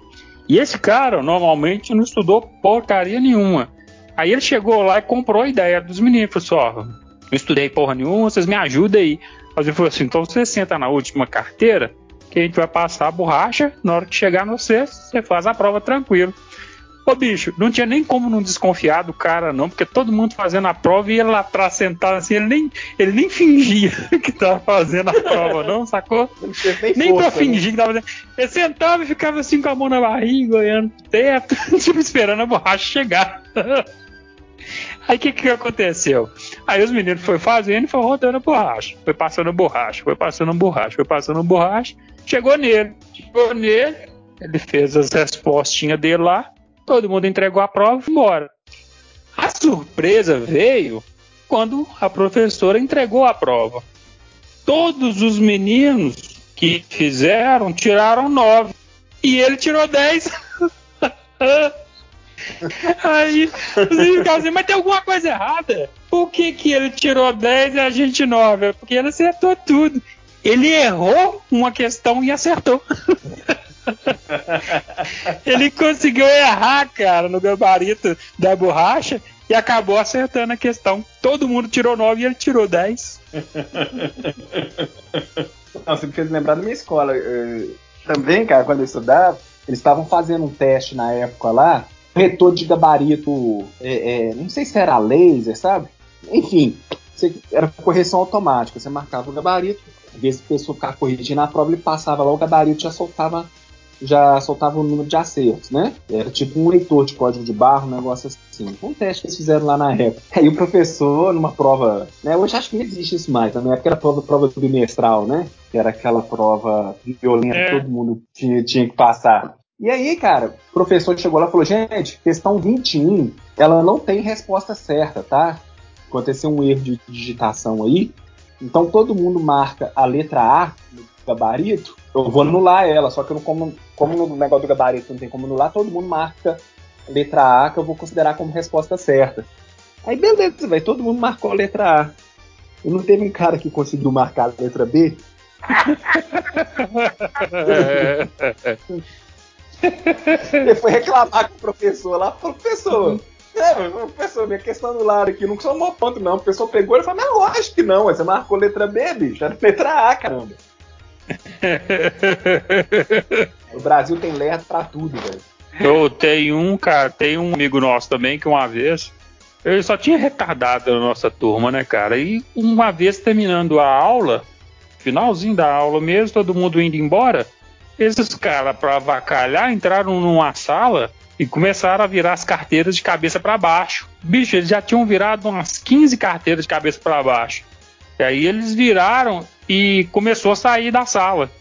E esse cara normalmente não estudou porcaria nenhuma. Aí ele chegou lá e comprou a ideia dos meninos. Falou assim: ó, não estudei porra nenhuma, vocês me ajudem aí. Aí ele falou assim: então você senta na última carteira que a gente vai passar a borracha. Na hora que chegar no sexto, você faz a prova tranquilo. Ô bicho, não tinha nem como não desconfiar do cara, não, porque todo mundo fazendo a prova e ele lá atrás sentado assim, ele nem, ele nem fingia que tava fazendo a prova, não, sacou? Não nem, pra força, né? fingir que tava fazendo. Ele sentava e ficava assim com a mão na barriga, olhando pro teto, tipo, esperando a borracha chegar. Aí o que que aconteceu? Aí os meninos foram fazendo e foi rodando a borracha. Foi passando a borracha, foi passando a borracha, foi passando a borracha. Chegou nele. Chegou nele, ele fez as respostinhas dele lá. Todo mundo entregou a prova e embora. A surpresa veio quando a professora entregou a prova. Todos os meninos que fizeram tiraram nove. E ele tirou 10. Aí, assim, mas tem alguma coisa errada. por que, que ele tirou 10 e a gente 9? É porque ele acertou tudo. Ele errou uma questão e acertou. ele conseguiu errar, cara, no gabarito da borracha e acabou acertando a questão. Todo mundo tirou 9 e ele tirou 10. Não, você me fez lembrar da minha escola. Eu, também, cara, quando eu estudava, eles estavam fazendo um teste na época lá, retor de gabarito, é, é, não sei se era laser, sabe? Enfim, era correção automática. Você marcava o gabarito, vê se a pessoa ficava corrigindo a prova, ele passava lá, o gabarito já soltava já soltava o número de acertos, né? Era tipo um leitor de código de barra, um negócio assim. Um teste que eles fizeram lá na época. Aí o professor, numa prova, né? Hoje acho que não existe isso mais. Na minha época era prova, prova bimestral, né? Que era aquela prova violenta é. que todo mundo tinha, tinha que passar. E aí, cara, o professor chegou lá e falou: gente, questão 21, ela não tem resposta certa, tá? Aconteceu um erro de digitação aí. Então todo mundo marca a letra A no gabarito, eu vou anular ela, só que não como, como no negócio do gabarito não tem como anular, todo mundo marca a letra A que eu vou considerar como resposta certa. Aí beleza, velho, todo mundo marcou a letra A. E não teve um cara que conseguiu marcar a letra B? Ele foi reclamar com o professor lá, falou, professor, é, professor, minha questão anulada aqui, não somou ponto não. O professor pegou e falou, não, lógico que não, você marcou letra B, bicho, era letra A, caramba. o Brasil tem lerdo pra tudo, velho. Eu tenho um, cara, tem um amigo nosso também que uma vez. Ele só tinha retardado na nossa turma, né, cara? E uma vez terminando a aula, finalzinho da aula mesmo, todo mundo indo embora, esses caras, pra avacalhar, entraram numa sala e começaram a virar as carteiras de cabeça para baixo. Bicho, eles já tinham virado umas 15 carteiras de cabeça para baixo. E aí eles viraram e começou a sair da sala.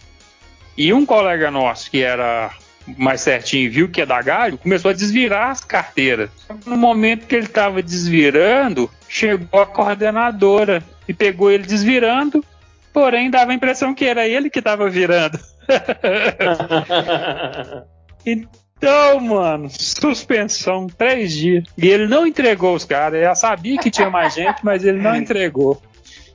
E um colega nosso, que era mais certinho, viu que é da galho, começou a desvirar as carteiras. No momento que ele estava desvirando, chegou a coordenadora e pegou ele desvirando, porém dava a impressão que era ele que estava virando. então, mano, suspensão, três dias. E ele não entregou os caras. Já sabia que tinha mais gente, mas ele não entregou.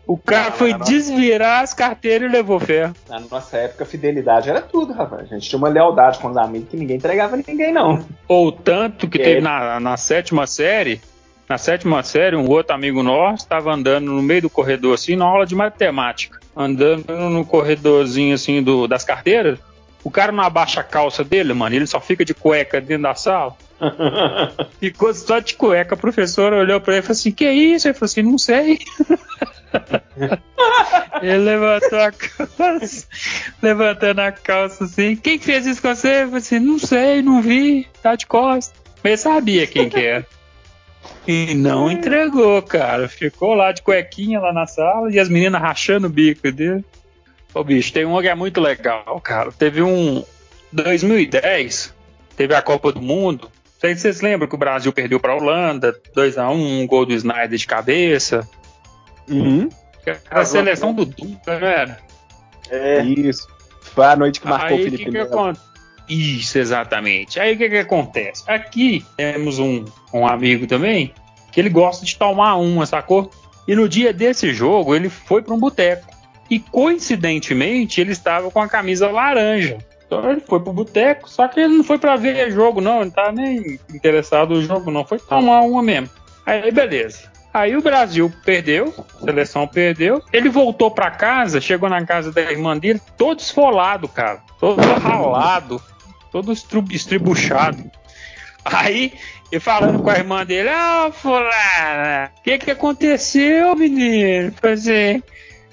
O cara não, foi desvirar as carteiras e levou ferro. Na nossa época, fidelidade era tudo, rapaz. A gente tinha uma lealdade com os amigos que ninguém entregava ninguém, não. Ou tanto que é. teve na, na sétima série, na sétima série, um outro amigo nosso estava andando no meio do corredor, assim, na aula de matemática. Andando no corredorzinho, assim, do, das carteiras. O cara não abaixa a calça dele, mano, ele só fica de cueca dentro da sala. Ficou só de cueca. A professora olhou pra ele e falou assim: Que isso? Ele falou assim: Não sei. Ele levantou a calça, levantando a calça assim. Quem fez isso com você? Eu falei assim, não sei, não vi, tá de costas. Mas sabia quem que era. E não entregou, cara. Ficou lá de cuequinha lá na sala e as meninas rachando o bico dele. Ô bicho, tem uma que é muito legal, cara. Teve um. 2010, teve a Copa do Mundo. Não sei se vocês lembram que o Brasil perdeu pra Holanda, 2x1, um gol do Snyder de cabeça. Uhum. A seleção do Dunga, era? É. Isso. Foi a noite que marcou Aí, o Felipe que que Isso, exatamente. Aí o que, que acontece? Aqui temos um, um amigo também que ele gosta de tomar uma, sacou? E no dia desse jogo ele foi para um boteco. E coincidentemente ele estava com a camisa laranja. Então ele foi pro boteco, só que ele não foi para ver jogo, não. Ele não tava nem interessado no jogo, não. Foi tomar uma mesmo. Aí beleza. Aí o Brasil perdeu, a seleção perdeu. Ele voltou para casa, chegou na casa da irmã dele, todo esfolado, cara. Todo ralado, todo estribuchado. Aí, e falando com a irmã dele, ah, fulana, o que que aconteceu, menino? Fazer,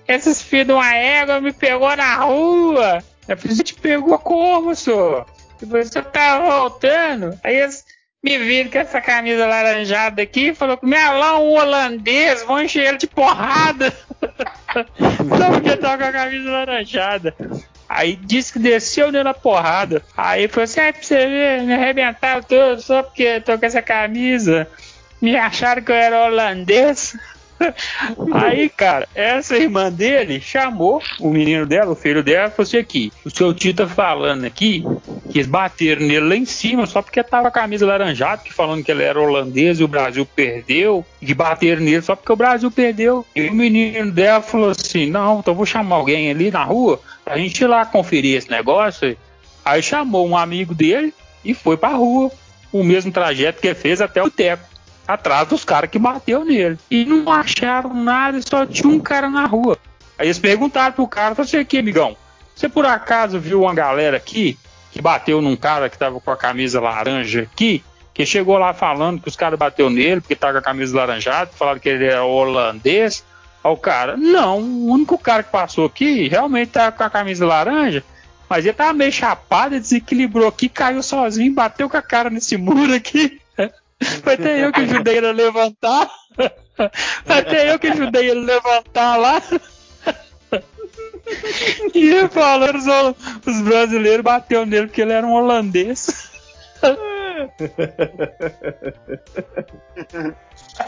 esses filhos de uma égua me pegou na rua. Eu falei, te pegou como, senhor? E você tá voltando? Aí eles me viram com essa camisa laranjada aqui, falou que me lá um holandês, vão encher ele de porrada. Só porque tá com a camisa laranjada. Aí disse que desceu dentro da porrada. Aí falou assim: ah, pra você ver, me arrebentaram todo só porque tô com essa camisa. Me acharam que eu era holandês. Aí, cara, essa irmã dele chamou o menino dela, o filho dela, e falou assim: aqui, o seu tio tá falando aqui que eles bateram nele lá em cima só porque tava a camisa laranjada, que falando que ele era holandês e o Brasil perdeu, e que bateram nele só porque o Brasil perdeu. E o menino dela falou assim: não, então vou chamar alguém ali na rua pra gente ir lá conferir esse negócio. Aí chamou um amigo dele e foi pra rua. O mesmo trajeto que fez até o Teco atrás dos caras que bateu nele. E não acharam nada, só tinha um cara na rua. Aí eles perguntaram pro cara, você aqui, amigão, você por acaso viu uma galera aqui que bateu num cara que tava com a camisa laranja aqui? Que chegou lá falando que os caras bateu nele porque tava com a camisa laranjada, falaram que ele era holandês. Aí o cara, não, o único cara que passou aqui realmente tava com a camisa laranja, mas ele tava meio chapado, desequilibrou aqui, caiu sozinho, bateu com a cara nesse muro aqui. Foi até eu que ajudei ele a levantar. Foi até eu que ajudei ele a levantar lá. E falando, os brasileiros bateu nele porque ele era um holandês.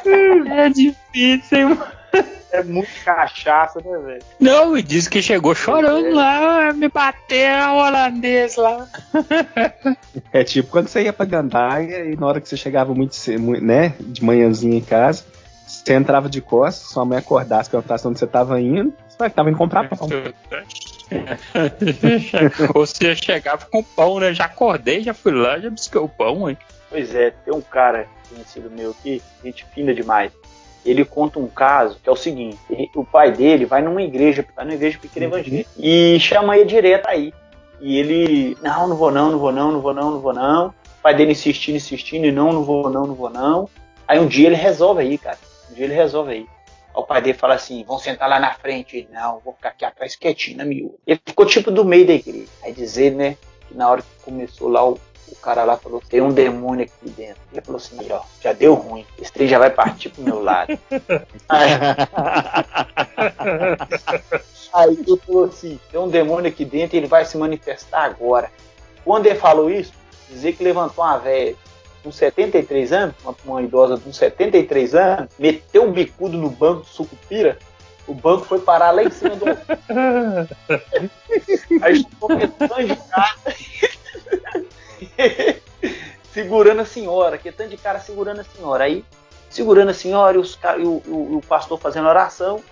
É difícil, mano. É muito cachaça, né, velho? Não, e disse que chegou chorando lá, me bateu o holandês lá. É tipo quando você ia pra Gandaia e na hora que você chegava muito, né, de manhãzinha em casa, você entrava de costas, sua mãe acordasse, perguntasse onde você tava indo, você tava indo comprar pão. Ou você chegava com pão, né? Já acordei, já fui lá, já busquei o pão, hein? Pois é, tem um cara conhecido meu aqui, gente fina demais. Ele conta um caso que é o seguinte: ele- o pai dele vai numa igreja, vai numa igreja pequena evangélica, e chama ele direto aí. E ele, não, não vou não, não vou não, não vou não, não vou não. O pai dele insistindo, insistindo, e não, não vou não, não vou não. Aí um dia ele resolve aí, cara. Um dia ele resolve aí. Aí o pai dele fala assim: vamos sentar lá na frente. Ele, não, vou ficar aqui atrás quietinho na miúda. Ele ficou tipo do meio da igreja. Aí dizer, né, que na hora que começou lá, o, o cara lá falou: tem um demônio aqui dentro. Ele falou assim: ó, já deu ruim. Esse trem já vai partir pro meu lado. Aí, aí ele falou assim: tem um demônio aqui dentro e ele vai se manifestar agora. Quando ele falou isso, dizer que levantou uma velha com 73 anos, uma, uma idosa com 73 anos, meteu um bicudo no banco do sucupira, o banco foi parar lá em cima do. Aí ficou tanto de cara. segurando a senhora, que tanto de cara segurando a senhora. Aí, segurando a senhora e, os, e o, o- pastor fazendo oração,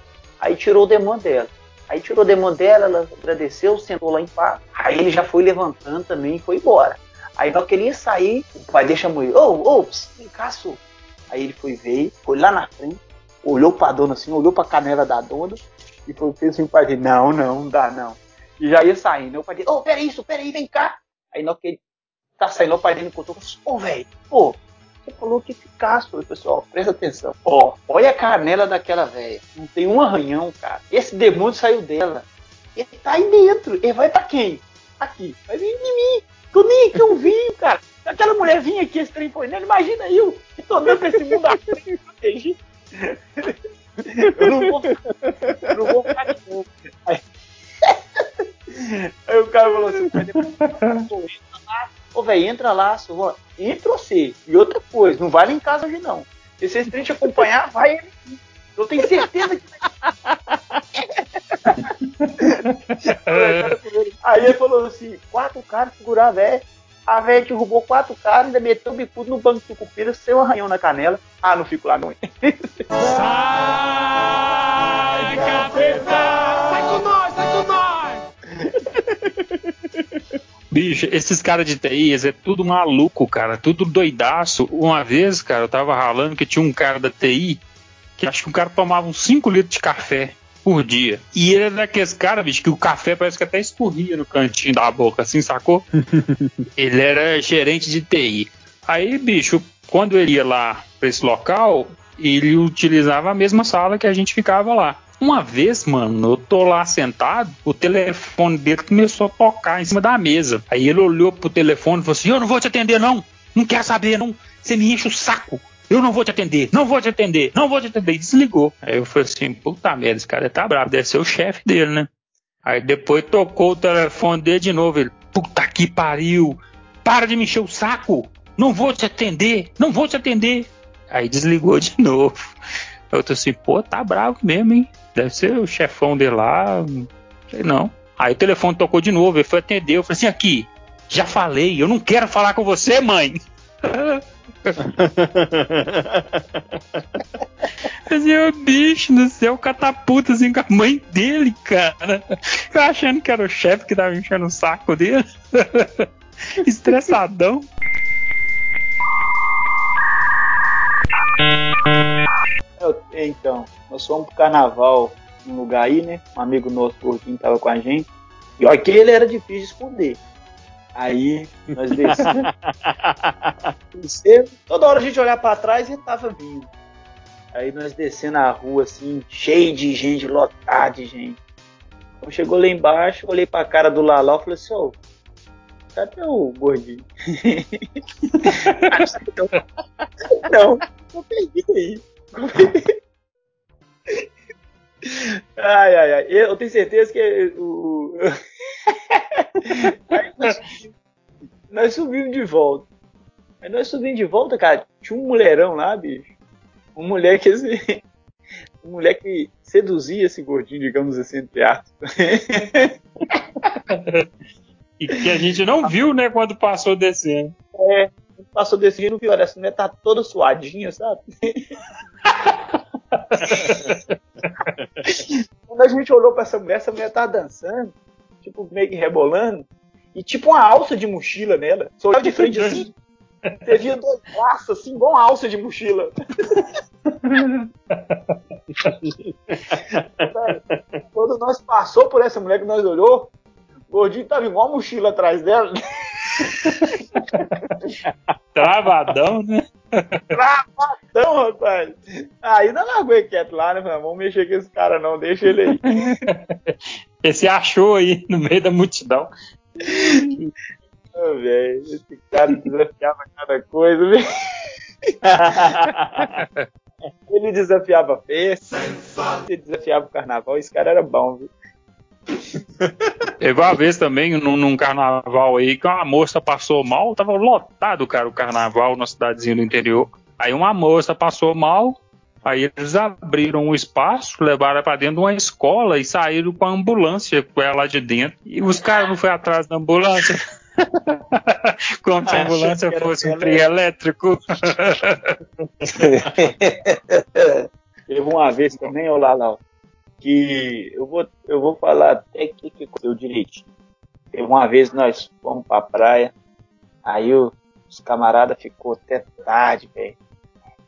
aí tirou o demônio dela. Aí tirou o demônio dela, ela agradeceu, sentou lá em paz. Aí ele já foi levantando também e foi embora. Aí na hora que ele ia sair, o pai dele chamou ele, ô, ô, pss, vem cá, sô. Aí ele foi ver, foi lá na frente, olhou pra dona assim, olhou pra canela da dona e foi fez assim o pai dele, não, não, não dá não. E já ia saindo, o pai dele, ô, peraí, isso, peraí, vem cá. Aí na hora que ele tá saindo, o pai dele encontrou assim, ô, velho, pô, você falou que ficasse, pessoal, presta atenção. Ó, olha a canela daquela velha, não tem um arranhão, cara. Esse demônio saiu dela. Ele tá aí dentro, ele vai pra quem? Aqui, vai vir de mim. Que eu nem que eu vim, cara. Aquela mulher vinha aqui, esse trem foi nela, imagina eu, que tô dentro desse mundo aqui. Eu não vou, eu não vou ficar de novo. Aí, aí o cara falou assim, "Mas depois, entra lá, ô velho, entra lá, só, entra você. E outra coisa, não vai lá em casa hoje não. Se vocês têm te acompanhar, vai ele. Eu tenho certeza que Aí ele falou assim: quatro caras segurar a velha. A velha derrubou quatro caras, ainda meteu o bicudo no banco do cupira, sem um arranhão na canela. Ah, não fico lá não. Sai, capeta! Bicho, esses caras de TI, é tudo maluco, cara. Tudo doidaço. Uma vez, cara, eu tava ralando que tinha um cara da TI que acho que o cara tomava uns 5 litros de café por dia. E ele era daqueles caras, bicho, que o café parece que até escorria no cantinho da boca, assim, sacou? ele era gerente de TI. Aí, bicho, quando ele ia lá pra esse local, ele utilizava a mesma sala que a gente ficava lá. Uma vez, mano, eu tô lá sentado, o telefone dele começou a tocar em cima da mesa. Aí ele olhou pro telefone e falou assim: Eu não vou te atender, não. Não quero saber, não. Você me enche o saco. Eu não vou te atender, não vou te atender, não vou te atender. E desligou. Aí eu falei assim: Puta merda, esse cara tá bravo, deve ser o chefe dele, né? Aí depois tocou o telefone dele de novo. Ele, puta que pariu, para de me encher o saco. Não vou te atender, não vou te atender. Aí desligou de novo. Eu tô assim, pô, tá bravo mesmo, hein? Deve ser o chefão de lá. Sei não. Aí o telefone tocou de novo, ele foi atender. Eu falei assim: aqui, já falei, eu não quero falar com você, mãe. Fazia bicho no céu, catapulta assim com a mãe dele, cara. Eu achando que era o chefe que tava enchendo o saco dele. Estressadão. Então, nós fomos pro carnaval num lugar aí, né? Um amigo nosso gordinho tava com a gente. E olha que ele era difícil de esconder. Aí nós descemos. Toda hora a gente olhar pra trás e ele tava vindo. Aí nós descendo a rua assim, cheio de gente, lotado de gente. Quando chegou lá embaixo, olhei pra cara do Lalau e falei assim, ô, cadê o gordinho? Não, eu perdi aí. Ai, ai, ai. Eu tenho certeza que o. Aí nós subimos- nós subimos de volta. Aí nós subimos de volta, cara. Tinha um mulherão lá, bicho. Um mulher que assim. Um mulher que seduzia esse gordinho, digamos assim, entre aspas. E que a gente não viu, né, quando passou descendo. É, passou não viu? Essa mulher tá toda suadinha, sabe? Quando a gente olhou pra essa mulher, essa mulher tava dançando, tipo, meio que rebolando, e tipo uma alça de mochila nela. Você olhava de frente assim, você via dois braços, assim, igual uma alça de mochila. Quando nós passou por essa mulher que nós olhou, o gordinho tava igual uma mochila atrás dela. Travadão, né? Travadão, rapaz. Aí não largou quieto lá, né? Falei, Vamos mexer com esse cara, não, deixa ele aí. Esse achou aí no meio da multidão. Ô, velho, esse cara desafiava cada coisa. Ele desafiava a festa, ele desafiava o carnaval, esse cara era bom, viu? Teve uma vez também, num, num carnaval aí, que uma moça passou mal, tava lotado, cara, o carnaval na cidadezinha do interior. Aí uma moça passou mal, aí eles abriram um espaço, levaram ela pra dentro de uma escola e saíram com a ambulância com ela lá de dentro. E os caras não foram atrás da ambulância. Como se a ambulância fosse um trio elétrico. Teve uma vez também, ô Lalau, que eu vou, eu vou falar até que que aconteceu direitinho. Teve uma vez nós fomos pra praia, aí o- os camaradas ficou até tarde, velho.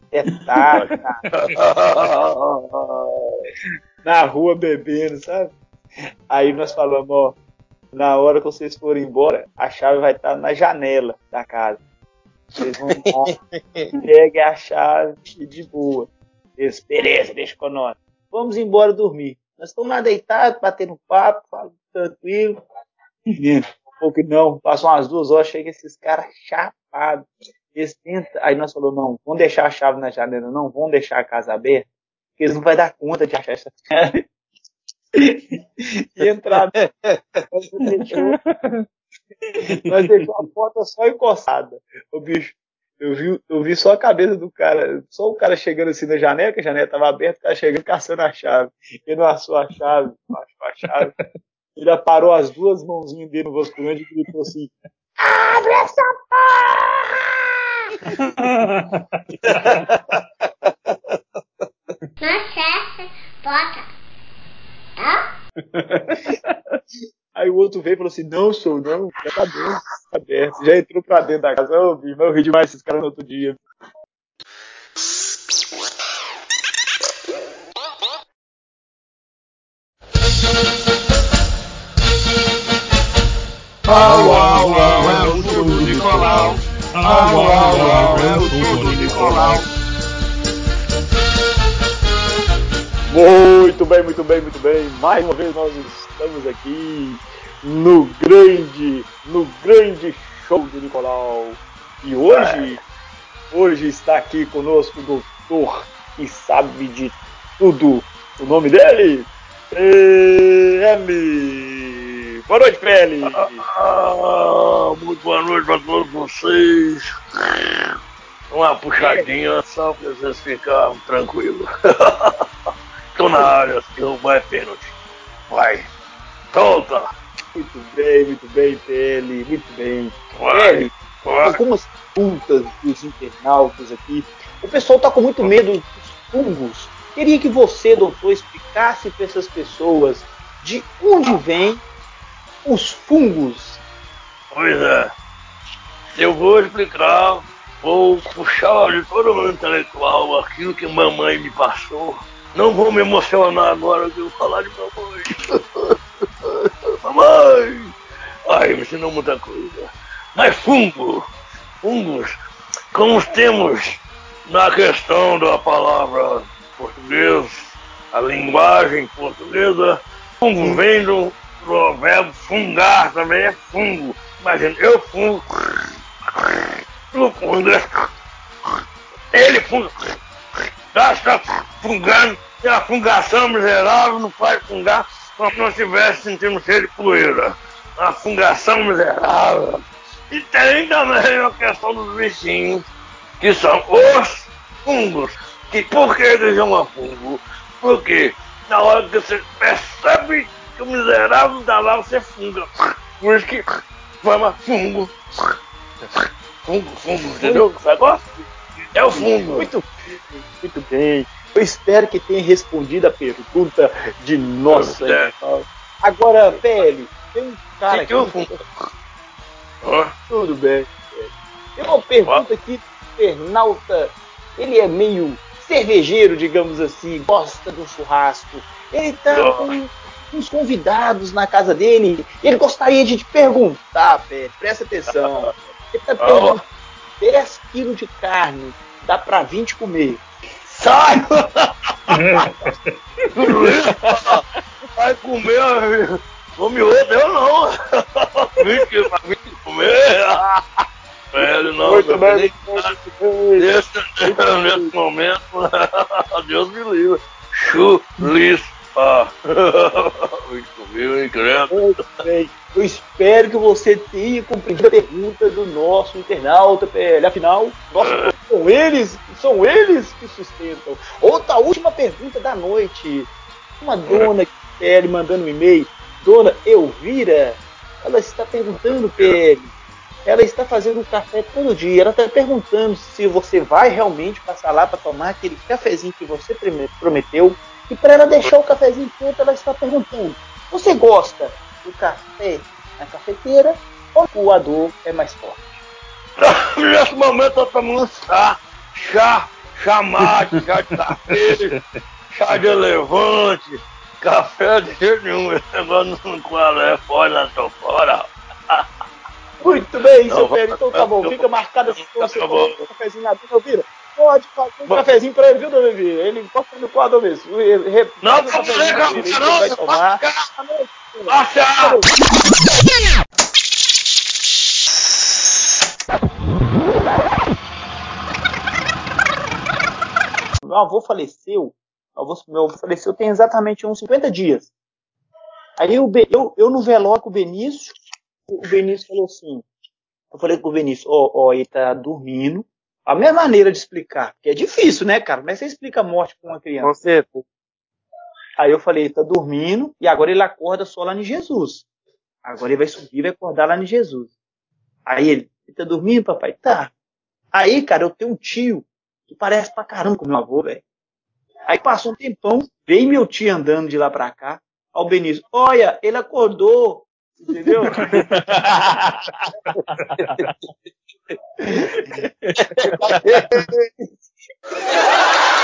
Até tarde, cara. na rua bebendo, sabe? Aí nós falamos, ó, na hora que vocês forem embora, a chave vai estar na janela da casa. Vocês vão lá, peguem a chave e de boa. Eles, beleza, deixa com nós. Vamos embora dormir. Nós estamos lá deitados, batendo papo, falando tranquilo. Um pouco não, passam umas duas horas, chega esses caras chapados. Eles tentam, aí nós falamos, não, vamos deixar a chave na janela, não, vamos deixar a casa aberta, porque eles não vão dar conta de achar essa chave. e entrar. Nós deixou a porta só encostada. O bicho, eu vi, eu vi só a cabeça do cara, só o cara chegando assim na janela, que a janela estava aberta, o cara chegando caçando a chave. Ele não achou a chave, não achou a chave. Ele aparou as duas mãozinhas dele no vasculhante e gritou assim: Abre essa Nossa, bota. Tá? Aí o outro veio e falou assim: Não, sou, não, já tá dentro, tá aberto. Já entrou pra dentro da casa. Ô, bicho, mas eu ri demais esses caras no outro dia. Au, au, au, é o show do Nicolau. Au, au, au, é o show do Nicolau. Muito bem, muito bem, muito bem. Mais uma vez nós estamos aqui no grande, no grande show do Nicolau. E hoje, hoje está aqui conosco o doutor que sabe de tudo. O nome dele? PL. Boa noite, PL. Ah, muito boa noite para todos vocês. uma puxadinha só pra vocês ficarem tranquilos. Tô na área, não vai pênalti. Vai. Solta. Muito bem, muito bem, PL, muito bem. Vai. Algumas perguntas dos internautas aqui. O pessoal está com muito medo dos fungos. Queria que você, doutor, explicasse para essas pessoas de onde vêm os fungos. Pois é. Eu vou explicar, vou puxar de todo o intelectual aquilo que mamãe me passou. Não vou me emocionar agora que eu vou falar de mamãe. mamãe! Ai, me ensinou muita coisa. Mas fungo, fungos, como temos na questão da palavra portuguesa, a linguagem portuguesa, fungo vem do provérbio fungar, também é fungo. Imagina, eu fungo, tu fungas, ele funga, está fungando, e a fungação miserável não faz fungar como se não estivesse sentindo cheiro de poeira. A fungação miserável. E tem também a questão dos bichinhos, que são os fungos. Que por que eles chamam fungo? Porque na hora que você percebe que o miserável tá lá, você funga. Por isso que chama fungo. Fungo, fungo, entendeu? O negócio? É o fungo. Muito bem, muito bem. Eu espero que tenha respondido a pergunta de nossa. É. Agora, PL, tem um cara Que aqui. que eu Tudo bem. Tem uma pergunta aqui do internauta. Ele é meio cervejeiro, digamos assim, gosta do churrasco. Ele tá Ó. com uns convidados na casa dele. Ele gostaria de te perguntar, Pé, presta atenção. Ele tá perguntando 10 quilos de carne, dá pra 20 comer. Sai! Vai comer, amigo. Come outro, eu não. Vim que pra vir comer. Velho, não. Muito bem. Nesse, nesse momento, Deus me livre. Chulispa. Muito bem. Eu espero que você tenha compreendido a pergunta do nosso internauta, PL. Afinal, nossa, são eles, são eles que sustentam. Outra última pergunta da noite. Uma dona PL mandando um e-mail. Dona Elvira, ela está perguntando, PL. Ela está fazendo um café todo dia. Ela está perguntando se você vai realmente passar lá para tomar aquele cafezinho que você prometeu. E para ela deixar o cafezinho pronto, ela está perguntando: Você gosta do café na cafeteira ou o coador é mais forte? Nesse momento eu tô tomando chá, chá, chá mate, chá de café, chá de elevante, café de jeito nenhum. Esse negócio não qual é fora, tô fora. Muito bem, Não, seu Pedro. Então tá bom, fica marcado assim um cafezinho na dona Elvira. Pode fazer um Bom. cafezinho pra ele, viu, dona Elvira? Ele gosta do coador mesmo. Não, não não, vai não, tomar. vai senhor. Baixa! Meu avô faleceu. Meu avô, meu avô faleceu tem exatamente uns 50 dias. Aí Be- eu, eu no velório com o Benício, o Benício falou assim. Eu falei com o Benício, ó, ó, ele tá dormindo. A minha maneira de explicar, que é difícil, né, cara? Mas você explica a morte pra uma criança. Você, Aí eu falei, ele tá dormindo e agora ele acorda só lá em Jesus. Agora ele vai subir e vai acordar lá em Jesus. Aí ele, ele tá dormindo, papai? Tá. Aí, cara, eu tenho um tio que parece pra caramba com meu avô, velho. Aí passou um tempão, veio meu tio andando de lá pra cá. Ao Benício, olha, ele acordou. Entendeu? Tchau.